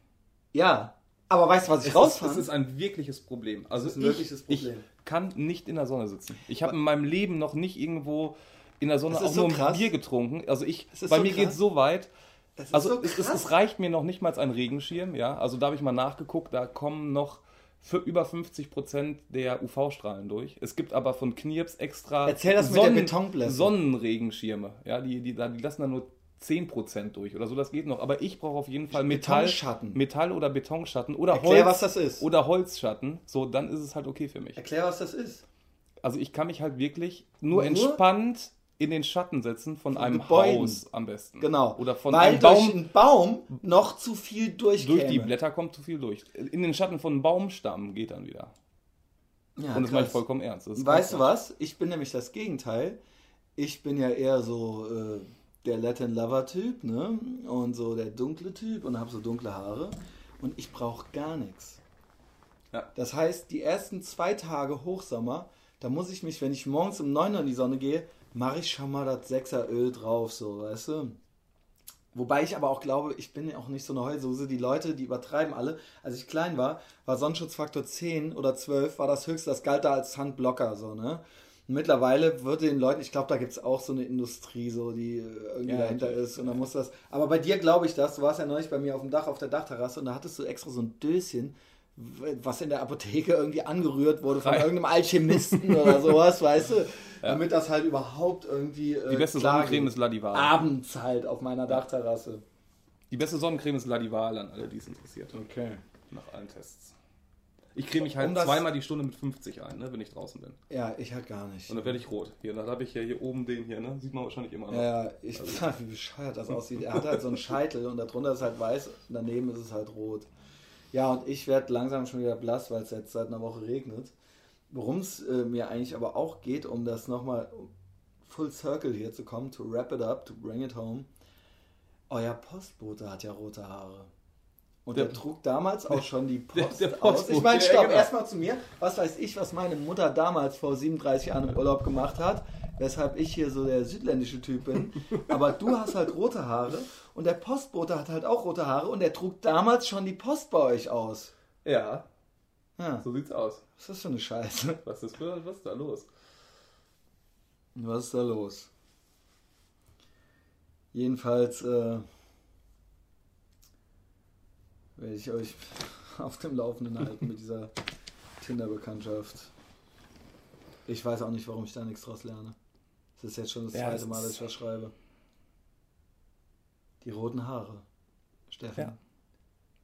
Ja, aber weißt du, was ich rausfand? Das ist ein wirkliches Problem. Also das ist ein ich, wirkliches Problem. Ich kann nicht in der Sonne sitzen. Ich habe in meinem Leben noch nicht irgendwo in der Sonne auch so nur krass. ein Bier getrunken. Also ich, bei so mir geht es so weit. Also so es, es, reicht mir noch nicht mal ein Regenschirm, ja. Also da habe ich mal nachgeguckt, da kommen noch für über 50 Prozent der UV-Strahlen durch. Es gibt aber von Knirps extra Erzähl das Sonnen mit der Sonnenregenschirme. Ja, die, die, die lassen dann nur 10 Prozent durch oder so, das geht noch. Aber ich brauche auf jeden Fall Metall. Metall oder Betonschatten oder Erklär, Holz, was das ist. Oder Holzschatten. So, dann ist es halt okay für mich. Erklär, was das ist. Also ich kann mich halt wirklich nur, nur? entspannt in den Schatten setzen von, von einem Gebäuden. Haus am besten. Genau. Oder von Weil einem Baum, durch einen Baum noch zu viel durchkäme. Durch die Blätter kommt zu viel durch. In den Schatten von Baumstamm geht dann wieder. Ja, Und das meine ich vollkommen ernst. Weißt du was? Ich bin nämlich das Gegenteil. Ich bin ja eher so äh, der Latin Lover Typ, ne? Und so der dunkle Typ und habe so dunkle Haare. Und ich brauche gar nichts. Ja. Das heißt, die ersten zwei Tage Hochsommer, da muss ich mich, wenn ich morgens um 9 Uhr in die Sonne gehe, mache ich schon mal das Sechseröl drauf, so, weißt du? Wobei ich aber auch glaube, ich bin auch nicht so eine Heulsuse. Die Leute, die übertreiben alle. Als ich klein war, war Sonnenschutzfaktor 10 oder 12, war das höchste, das galt da als Handblocker, so, ne? Und mittlerweile wird den Leuten, ich glaube, da gibt es auch so eine Industrie, so, die irgendwie ja, dahinter ist. Und dann muss das. Aber bei dir glaube ich das. Du warst ja neulich bei mir auf dem Dach, auf der Dachterrasse und da hattest du extra so ein Döschen, was in der Apotheke irgendwie angerührt wurde von irgendeinem Alchemisten oder sowas, weißt du? Ja. Damit das halt überhaupt irgendwie. Äh, die beste Sonnencreme geht. ist Ladival. Abends halt auf meiner Dachterrasse. Die beste Sonnencreme ist Ladival an alle, die es interessiert. Okay. Nach allen Tests. Ich creme mich halt um zweimal die Stunde mit 50 ein, ne, wenn ich draußen bin. Ja, ich halt gar nicht. Und dann werde ich rot. Hier, dann habe ich ja hier oben den hier, ne? Sieht man wahrscheinlich immer noch. Ja, ich also. wie bescheuert das aussieht. Er hat halt so einen Scheitel und darunter ist halt weiß und daneben ist es halt rot. Ja, und ich werde langsam schon wieder blass, weil es jetzt seit einer Woche regnet. Worum es äh, mir eigentlich aber auch geht, um das nochmal full circle hier zu kommen, to wrap it up, to bring it home. Euer Postbote hat ja rote Haare. Und der, der trug damals auch schon die Post der, der aus. Ich meine, stopp, genau. erstmal zu mir. Was weiß ich, was meine Mutter damals vor 37 Jahren im Urlaub gemacht hat, weshalb ich hier so der südländische Typ bin. Aber du hast halt rote Haare und der Postbote hat halt auch rote Haare und der trug damals schon die Post bei euch aus. Ja. ja. So sieht's aus. Was ist das für eine Scheiße? Was ist, was ist da los? Was ist da los? Jedenfalls, äh, werde ich euch auf dem Laufenden halten mit dieser Tinder-Bekanntschaft. Ich weiß auch nicht, warum ich da nichts draus lerne. Das ist jetzt schon das ja, zweite Mal, dass ich was schreibe. Die roten Haare. Steffen. Ja.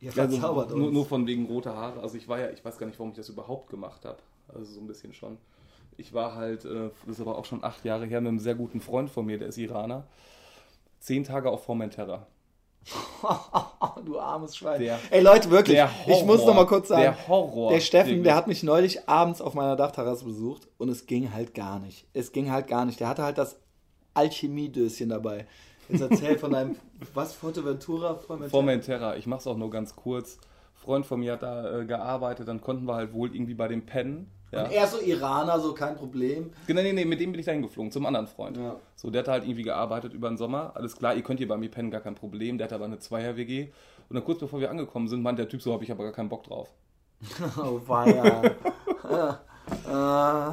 Ihr verzaubert also, nur, nur, von wegen roter Haare. Also ich war ja, ich weiß gar nicht, warum ich das überhaupt gemacht habe. Also so ein bisschen schon. Ich war halt, äh, das ist aber auch schon acht Jahre her, mit einem sehr guten Freund von mir, der ist Iraner. Zehn Tage auf Formentera. du armes Schwein. Der, Ey Leute, wirklich, Horror, ich muss noch mal kurz sagen, der Horror. Der Steffen, der hat mich neulich abends auf meiner Dachterrasse besucht und es ging halt gar nicht. Es ging halt gar nicht. Der hatte halt das Alchemiedöschen dabei. Jetzt erzähl von deinem, was, Forteventura? Formentera? Formentera, ich mach's auch nur ganz kurz. Freund von mir hat da äh, gearbeitet, dann konnten wir halt wohl irgendwie bei dem Pennen. Ja. Und er so Iraner, so kein Problem. Genau, nee, nee, mit dem bin ich da hingeflogen, zum anderen Freund. Ja. So, der hat halt irgendwie gearbeitet über den Sommer. Alles klar, ihr könnt hier bei mir pennen, gar kein Problem. Der hat aber eine Zweier-WG. Und dann kurz bevor wir angekommen sind, meint der Typ so, habe ich aber gar keinen Bock drauf. oh, weia.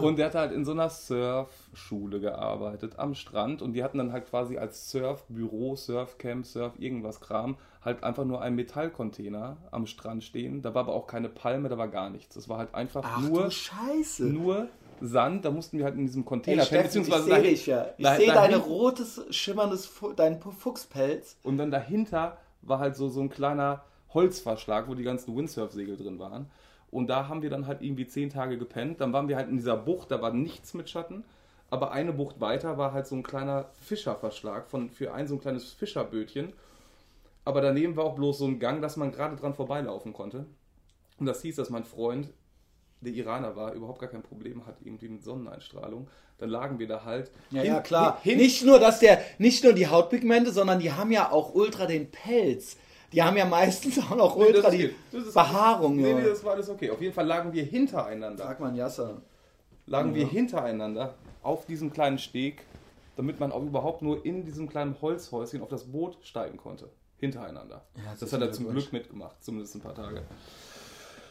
Und der hat halt in so einer Surfschule gearbeitet am Strand und die hatten dann halt quasi als Surfbüro, Surfcamp, Surf irgendwas Kram halt einfach nur einen Metallcontainer am Strand stehen. Da war aber auch keine Palme, da war gar nichts. Es war halt einfach Ach, nur Scheiße. nur Sand, da mussten wir halt in diesem Container pennen, beziehungsweise ich sehe dich ja. Ich sehe dein rotes, schimmerndes, dein Fuchspelz. Und dann dahinter war halt so, so ein kleiner Holzverschlag, wo die ganzen Windsurf-Segel drin waren. Und da haben wir dann halt irgendwie zehn Tage gepennt. Dann waren wir halt in dieser Bucht, da war nichts mit Schatten. Aber eine Bucht weiter war halt so ein kleiner Fischerverschlag von, für ein so ein kleines Fischerbötchen. Aber daneben war auch bloß so ein Gang, dass man gerade dran vorbeilaufen konnte. Und das hieß, dass mein Freund, der Iraner war, überhaupt gar kein Problem hat irgendwie mit Sonneneinstrahlung. Dann lagen wir da halt. Ja, hin, ja klar. Hin, nicht nur, dass der, nicht nur die Hautpigmente, sondern die haben ja auch ultra den Pelz. Die haben ja meistens auch noch nee, ultra die Behaarung. Nee, nee, das war alles okay. Auf jeden Fall lagen wir hintereinander. Sag mal, Jasser. Lagen ja. wir hintereinander auf diesem kleinen Steg, damit man auch überhaupt nur in diesem kleinen Holzhäuschen auf das Boot steigen konnte. Hintereinander. Ja, das, hat er zum Glück mitgemacht, zumindest ein paar Tage.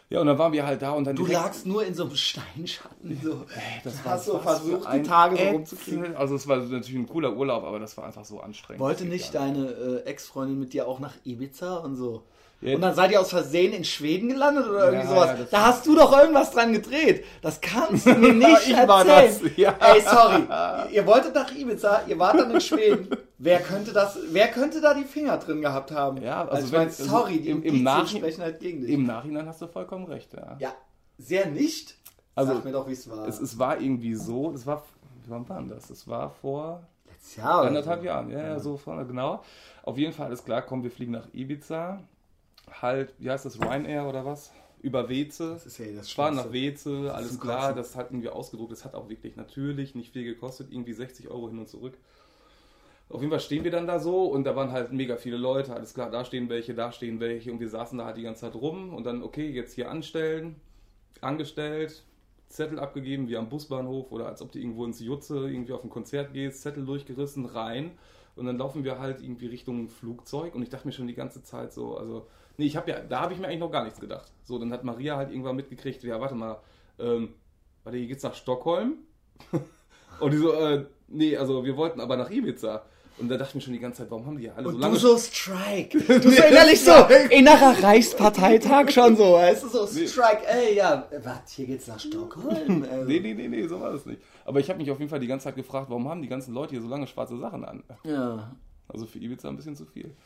Ja, und dann waren wir halt da und dann. Du lagst nur in so einem Steinschatten. So. Ey, das war hast so versucht, die Tage so rumzukriegen. Also, es war natürlich ein cooler Urlaub, aber das war einfach so anstrengend. Wollte nicht deine äh, Ex-Freundin mit dir auch nach Ibiza und so? Ja, und dann seid ihr aus Versehen in Schweden gelandet oder irgendwie ja, sowas. Ja, da hast du doch irgendwas dran gedreht. Das kannst du mir nicht ich erzählen. War das. Ey, sorry. Ihr wolltet nach Ibiza, ihr wart dann in Schweden. wer könnte das, wer könnte da die Finger drin gehabt haben? Ja, also, also ich meine, sorry, die im, im, sprechen halt gegen dich. Im Nachhinein hast du vollkommen recht, ja. Ja, sehr nicht. Also, Sag mir doch, wie es war. Es, es war irgendwie so, es war, wann war das? Es war vor Letztes Jahr anderthalb so. Jahren, ja, ja, so vorne, genau. Auf jeden Fall alles klar, komm, wir fliegen nach Ibiza halt, wie heißt das, Ryanair oder was? Über Weze. Das ist ja das Fahren nach Weze, alles klar, das hat irgendwie ausgedruckt. Das hat auch wirklich natürlich nicht viel gekostet, irgendwie 60 Euro hin und zurück. Auf jeden Fall stehen wir dann da so und da waren halt mega viele Leute, alles klar, da stehen welche, da stehen welche und wir saßen da halt die ganze Zeit rum und dann, okay, jetzt hier anstellen, angestellt, Zettel abgegeben, wie am Busbahnhof oder als ob du irgendwo ins Jutze irgendwie auf ein Konzert gehst, Zettel durchgerissen, rein und dann laufen wir halt irgendwie Richtung Flugzeug und ich dachte mir schon die ganze Zeit so, also Nee, ich habe ja, da habe ich mir eigentlich noch gar nichts gedacht. So, dann hat Maria halt irgendwann mitgekriegt, ja, warte mal, ähm, warte, hier geht's nach Stockholm? und die so, äh, nee, also wir wollten aber nach Ibiza. Und da dachte ich mir schon die ganze Zeit, warum haben die ja alle und so lange... du so Strike. Du so innerlich so, innerer Reichsparteitag schon so, weißt du, so Strike, ey, ja, was, hier geht's nach Stockholm? Also. nee, nee, nee, nee, so war das nicht. Aber ich habe mich auf jeden Fall die ganze Zeit gefragt, warum haben die ganzen Leute hier so lange schwarze Sachen an? Ja. Also für Ibiza ein bisschen zu viel.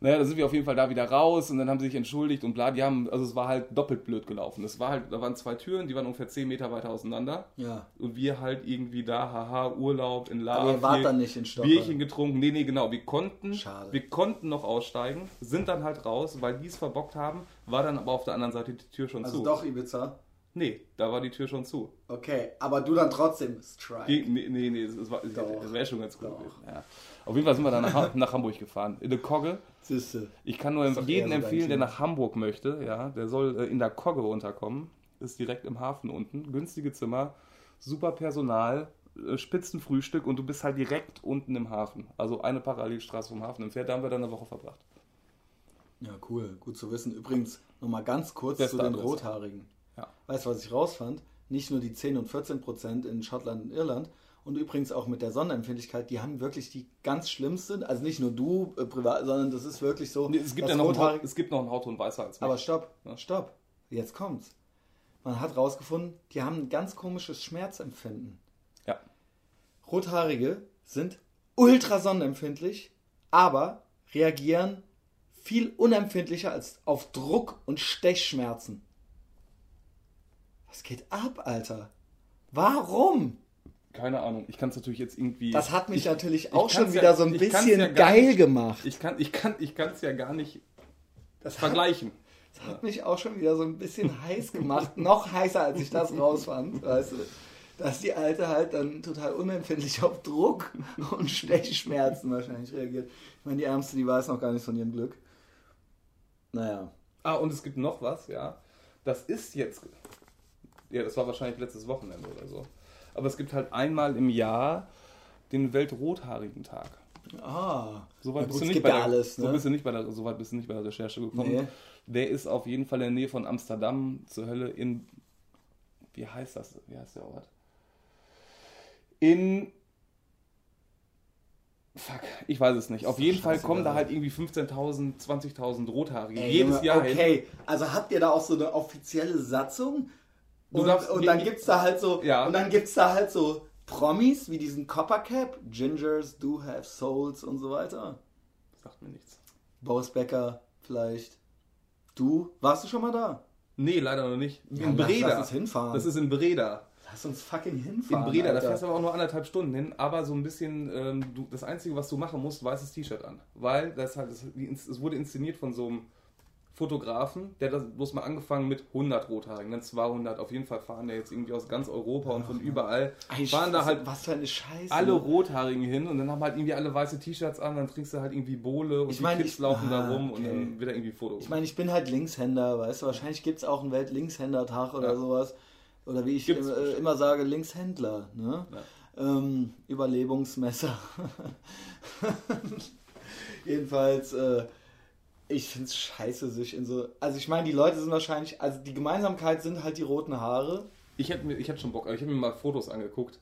Naja, da sind wir auf jeden Fall da wieder raus und dann haben sie sich entschuldigt und bla, die haben, also es war halt doppelt blöd gelaufen. Es war halt, da waren zwei Türen, die waren ungefähr 10 Meter weiter auseinander. Ja. Und wir halt irgendwie da, haha, Urlaub in La. Aber ihr wart dann nicht in Stockholm. Bierchen getrunken. Nee, nee, genau. Wir konnten, Schade. wir konnten noch aussteigen, sind dann halt raus, weil die es verbockt haben, war dann aber auf der anderen Seite die Tür schon also zu. Also doch Ibiza? Nee, da war die Tür schon zu. Okay, aber du dann trotzdem Strike. Nee, nee, nee, das, war, das wäre schon ganz gut. Ja. Auf jeden Fall sind wir dann nach, nach Hamburg gefahren. In der Kogge. Siehste. Ich kann nur jeden empfehlen, der nach Hamburg möchte, ja, der soll äh, in der Kogge runterkommen. Ist direkt im Hafen unten. Günstige Zimmer, super Personal, äh, Spitzenfrühstück und du bist halt direkt unten im Hafen. Also eine Parallelstraße vom Hafen entfernt. Da haben wir dann eine Woche verbracht. Ja, cool. Gut zu wissen. Übrigens, nochmal ganz kurz Beste zu den Adresse. Rothaarigen. Ja. Weißt du, was ich rausfand? Nicht nur die 10 und 14 Prozent in Schottland und Irland, und übrigens auch mit der Sonnenempfindlichkeit, die haben wirklich die ganz schlimmsten, also nicht nur du äh, privat, sondern das ist wirklich so. Nee, es, gibt ja noch ein, es gibt noch einen Hautton weißer als mich. Aber stopp, ja. stopp. Jetzt kommt's. Man hat rausgefunden, die haben ein ganz komisches Schmerzempfinden. Ja. Rothaarige sind ultra sonnenempfindlich, aber reagieren viel unempfindlicher als auf Druck und Stechschmerzen. Was geht ab, Alter? Warum? Keine Ahnung. Ich kann es natürlich jetzt irgendwie. Das hat mich ich, natürlich auch schon wieder ja, so ein bisschen ja geil nicht, gemacht. Ich kann es ich kann, ich ja gar nicht das vergleichen. Hat, das hat mich auch schon wieder so ein bisschen heiß gemacht. Noch heißer, als ich das rausfand. Weißt du? Dass die Alte halt dann total unempfindlich auf Druck und Stechschmerzen wahrscheinlich reagiert. Ich meine, die Ärmste, die weiß noch gar nicht von ihrem Glück. Naja. Ah, und es gibt noch was, ja. Das ist jetzt. Ja, das war wahrscheinlich letztes Wochenende oder so. Aber es gibt halt einmal im Jahr den Weltrothaarigen Tag. Ah, so weit, bist, du nicht bei der, alles, ne? so bist du nicht bei der, so weit bist du nicht bei der Recherche gekommen. Nee. Der ist auf jeden Fall in der Nähe von Amsterdam zur Hölle in. Wie heißt das? Wie heißt der Ort? In Fuck, ich weiß es nicht. Auf jeden Fall kommen da halt irgendwie 15.000, 20.000 Rothaarige Ey, jedes Jahr okay. hin. Okay, also habt ihr da auch so eine offizielle Satzung? Und, darfst, und dann gibt's da halt so, ja. und dann gibt's da halt so Promis wie diesen Coppercap, Gingers, Do Have Souls und so weiter. Sagt mir nichts. Boris Becker vielleicht. Du, warst du schon mal da? Nee, leider noch nicht. In ja, Breda. Lass uns hinfahren. Das ist in Breda. Lass uns fucking hinfahren. In Breda, Alter. da fährst du aber auch nur anderthalb Stunden hin, aber so ein bisschen, ähm, du, das Einzige, was du machen musst, weißes T-Shirt an. Weil das halt, es wurde inszeniert von so einem Fotografen, der hat bloß mal angefangen mit 100 Rothaarigen, dann 200. Auf jeden Fall fahren der jetzt irgendwie aus ganz Europa und von überall. Eigentlich fahren da halt was für eine Scheiße. alle Rothaarigen hin und dann haben halt irgendwie alle weiße T-Shirts an, dann trinkst du halt irgendwie Bohle und ich mein, die Kids ich, laufen ah, da rum okay. und dann wird da irgendwie Foto. Ich meine, ich bin halt Linkshänder, weißt du, wahrscheinlich gibt es auch einen Welt-Linkshänder-Tag oder ja. sowas. Oder wie ich äh, immer sage, Linkshändler. Ne? Ja. Ähm, Überlebungsmesser. Jedenfalls, äh, ich finde es scheiße, sich in so. Also, ich meine, die Leute sind wahrscheinlich. Also, die Gemeinsamkeit sind halt die roten Haare. Ich hätte ich schon Bock, ich habe mir mal Fotos angeguckt.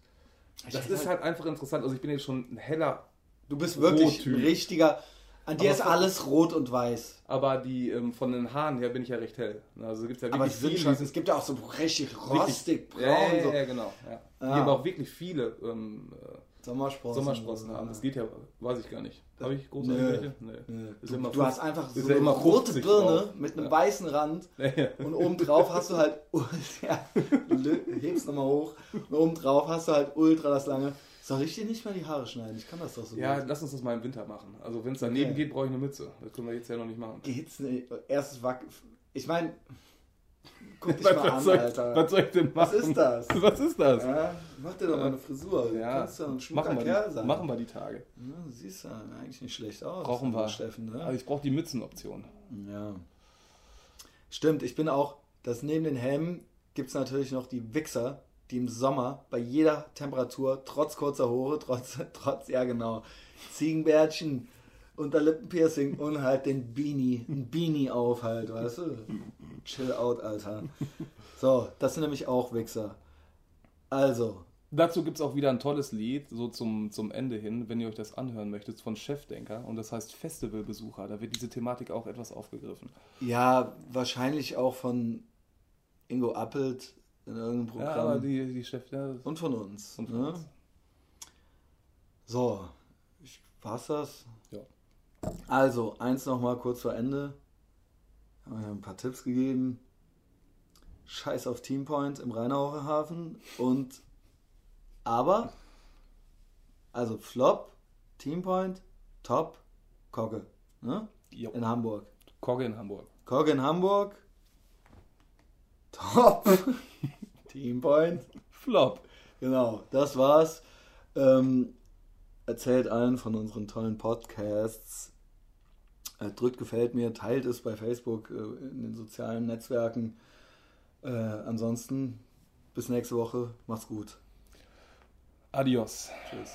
Das ist halt, halt einfach interessant. Also, ich bin jetzt schon ein heller. Du bist wirklich ein richtiger. An dir ist alles rot und weiß. Aber die ähm, von den Haaren her bin ich ja recht hell. Also gibt's ja aber es, viele, schon, es gibt ja auch so richtig rostig braun. Ja, so. ja genau. Ja. Die haben auch wirklich viele ähm, Sommersprossen. Sommersprossen haben. Das geht ja, weiß ich gar nicht. Habe ich große Nö. Nee. nee. Du, du 50, hast einfach so eine rote Birne drauf. mit einem ja. weißen Rand und obendrauf hast du halt, ja, hebst nochmal hoch, und obendrauf hast du halt ultra das lange soll ich dir nicht mal die Haare schneiden? Ich kann das doch so. Ja, gut. lass uns das mal im Winter machen. Also wenn es daneben okay. geht, brauche ich eine Mütze. Das können wir jetzt ja noch nicht machen. Geht's nicht? Erstes Wack. Ich meine, guck dich mal an, soll, Alter. Was soll ich denn machen? Was ist das? Was ist das? Ja, mach dir doch mal eine Frisur. Du ja, kannst ja ein machen Kerl sein. Machen wir die Tage. Ja, siehst du eigentlich nicht schlecht aus. Brauchen wir. Steffen, ne? Also ich brauche die Mützenoption. Ja. Stimmt, ich bin auch, das neben den Helmen gibt es natürlich noch die Wichser, die im Sommer bei jeder Temperatur, trotz kurzer Haare, trotz, trotz, ja genau, Ziegenbärtchen, Unterlippenpiercing und halt den Beanie, ein Beanie auf halt, weißt du? Chill out, Alter. So, das sind nämlich auch Wichser. Also. Dazu gibt es auch wieder ein tolles Lied, so zum, zum Ende hin, wenn ihr euch das anhören möchtet, von Chefdenker und das heißt Festivalbesucher. Da wird diese Thematik auch etwas aufgegriffen. Ja, wahrscheinlich auch von Ingo Appelt, in irgendeinem Programm. Ja, aber die, die Chef, ja, Und von uns. Und von ne? uns. So, war's das? Also, eins noch mal kurz vor Ende. Haben wir ein paar Tipps gegeben. Scheiß auf Teampoint im Rheinauer Hafen und aber also Flop, Teampoint, Top, Kogge. Ne? In Hamburg. Kogge in Hamburg. Kogge in Hamburg. Top. Teampoint. Flop. Genau, das war's. Ähm, erzählt allen von unseren tollen Podcasts. Äh, drückt gefällt mir, teilt es bei Facebook, äh, in den sozialen Netzwerken. Äh, ansonsten bis nächste Woche. Macht's gut. Adios. Tschüss.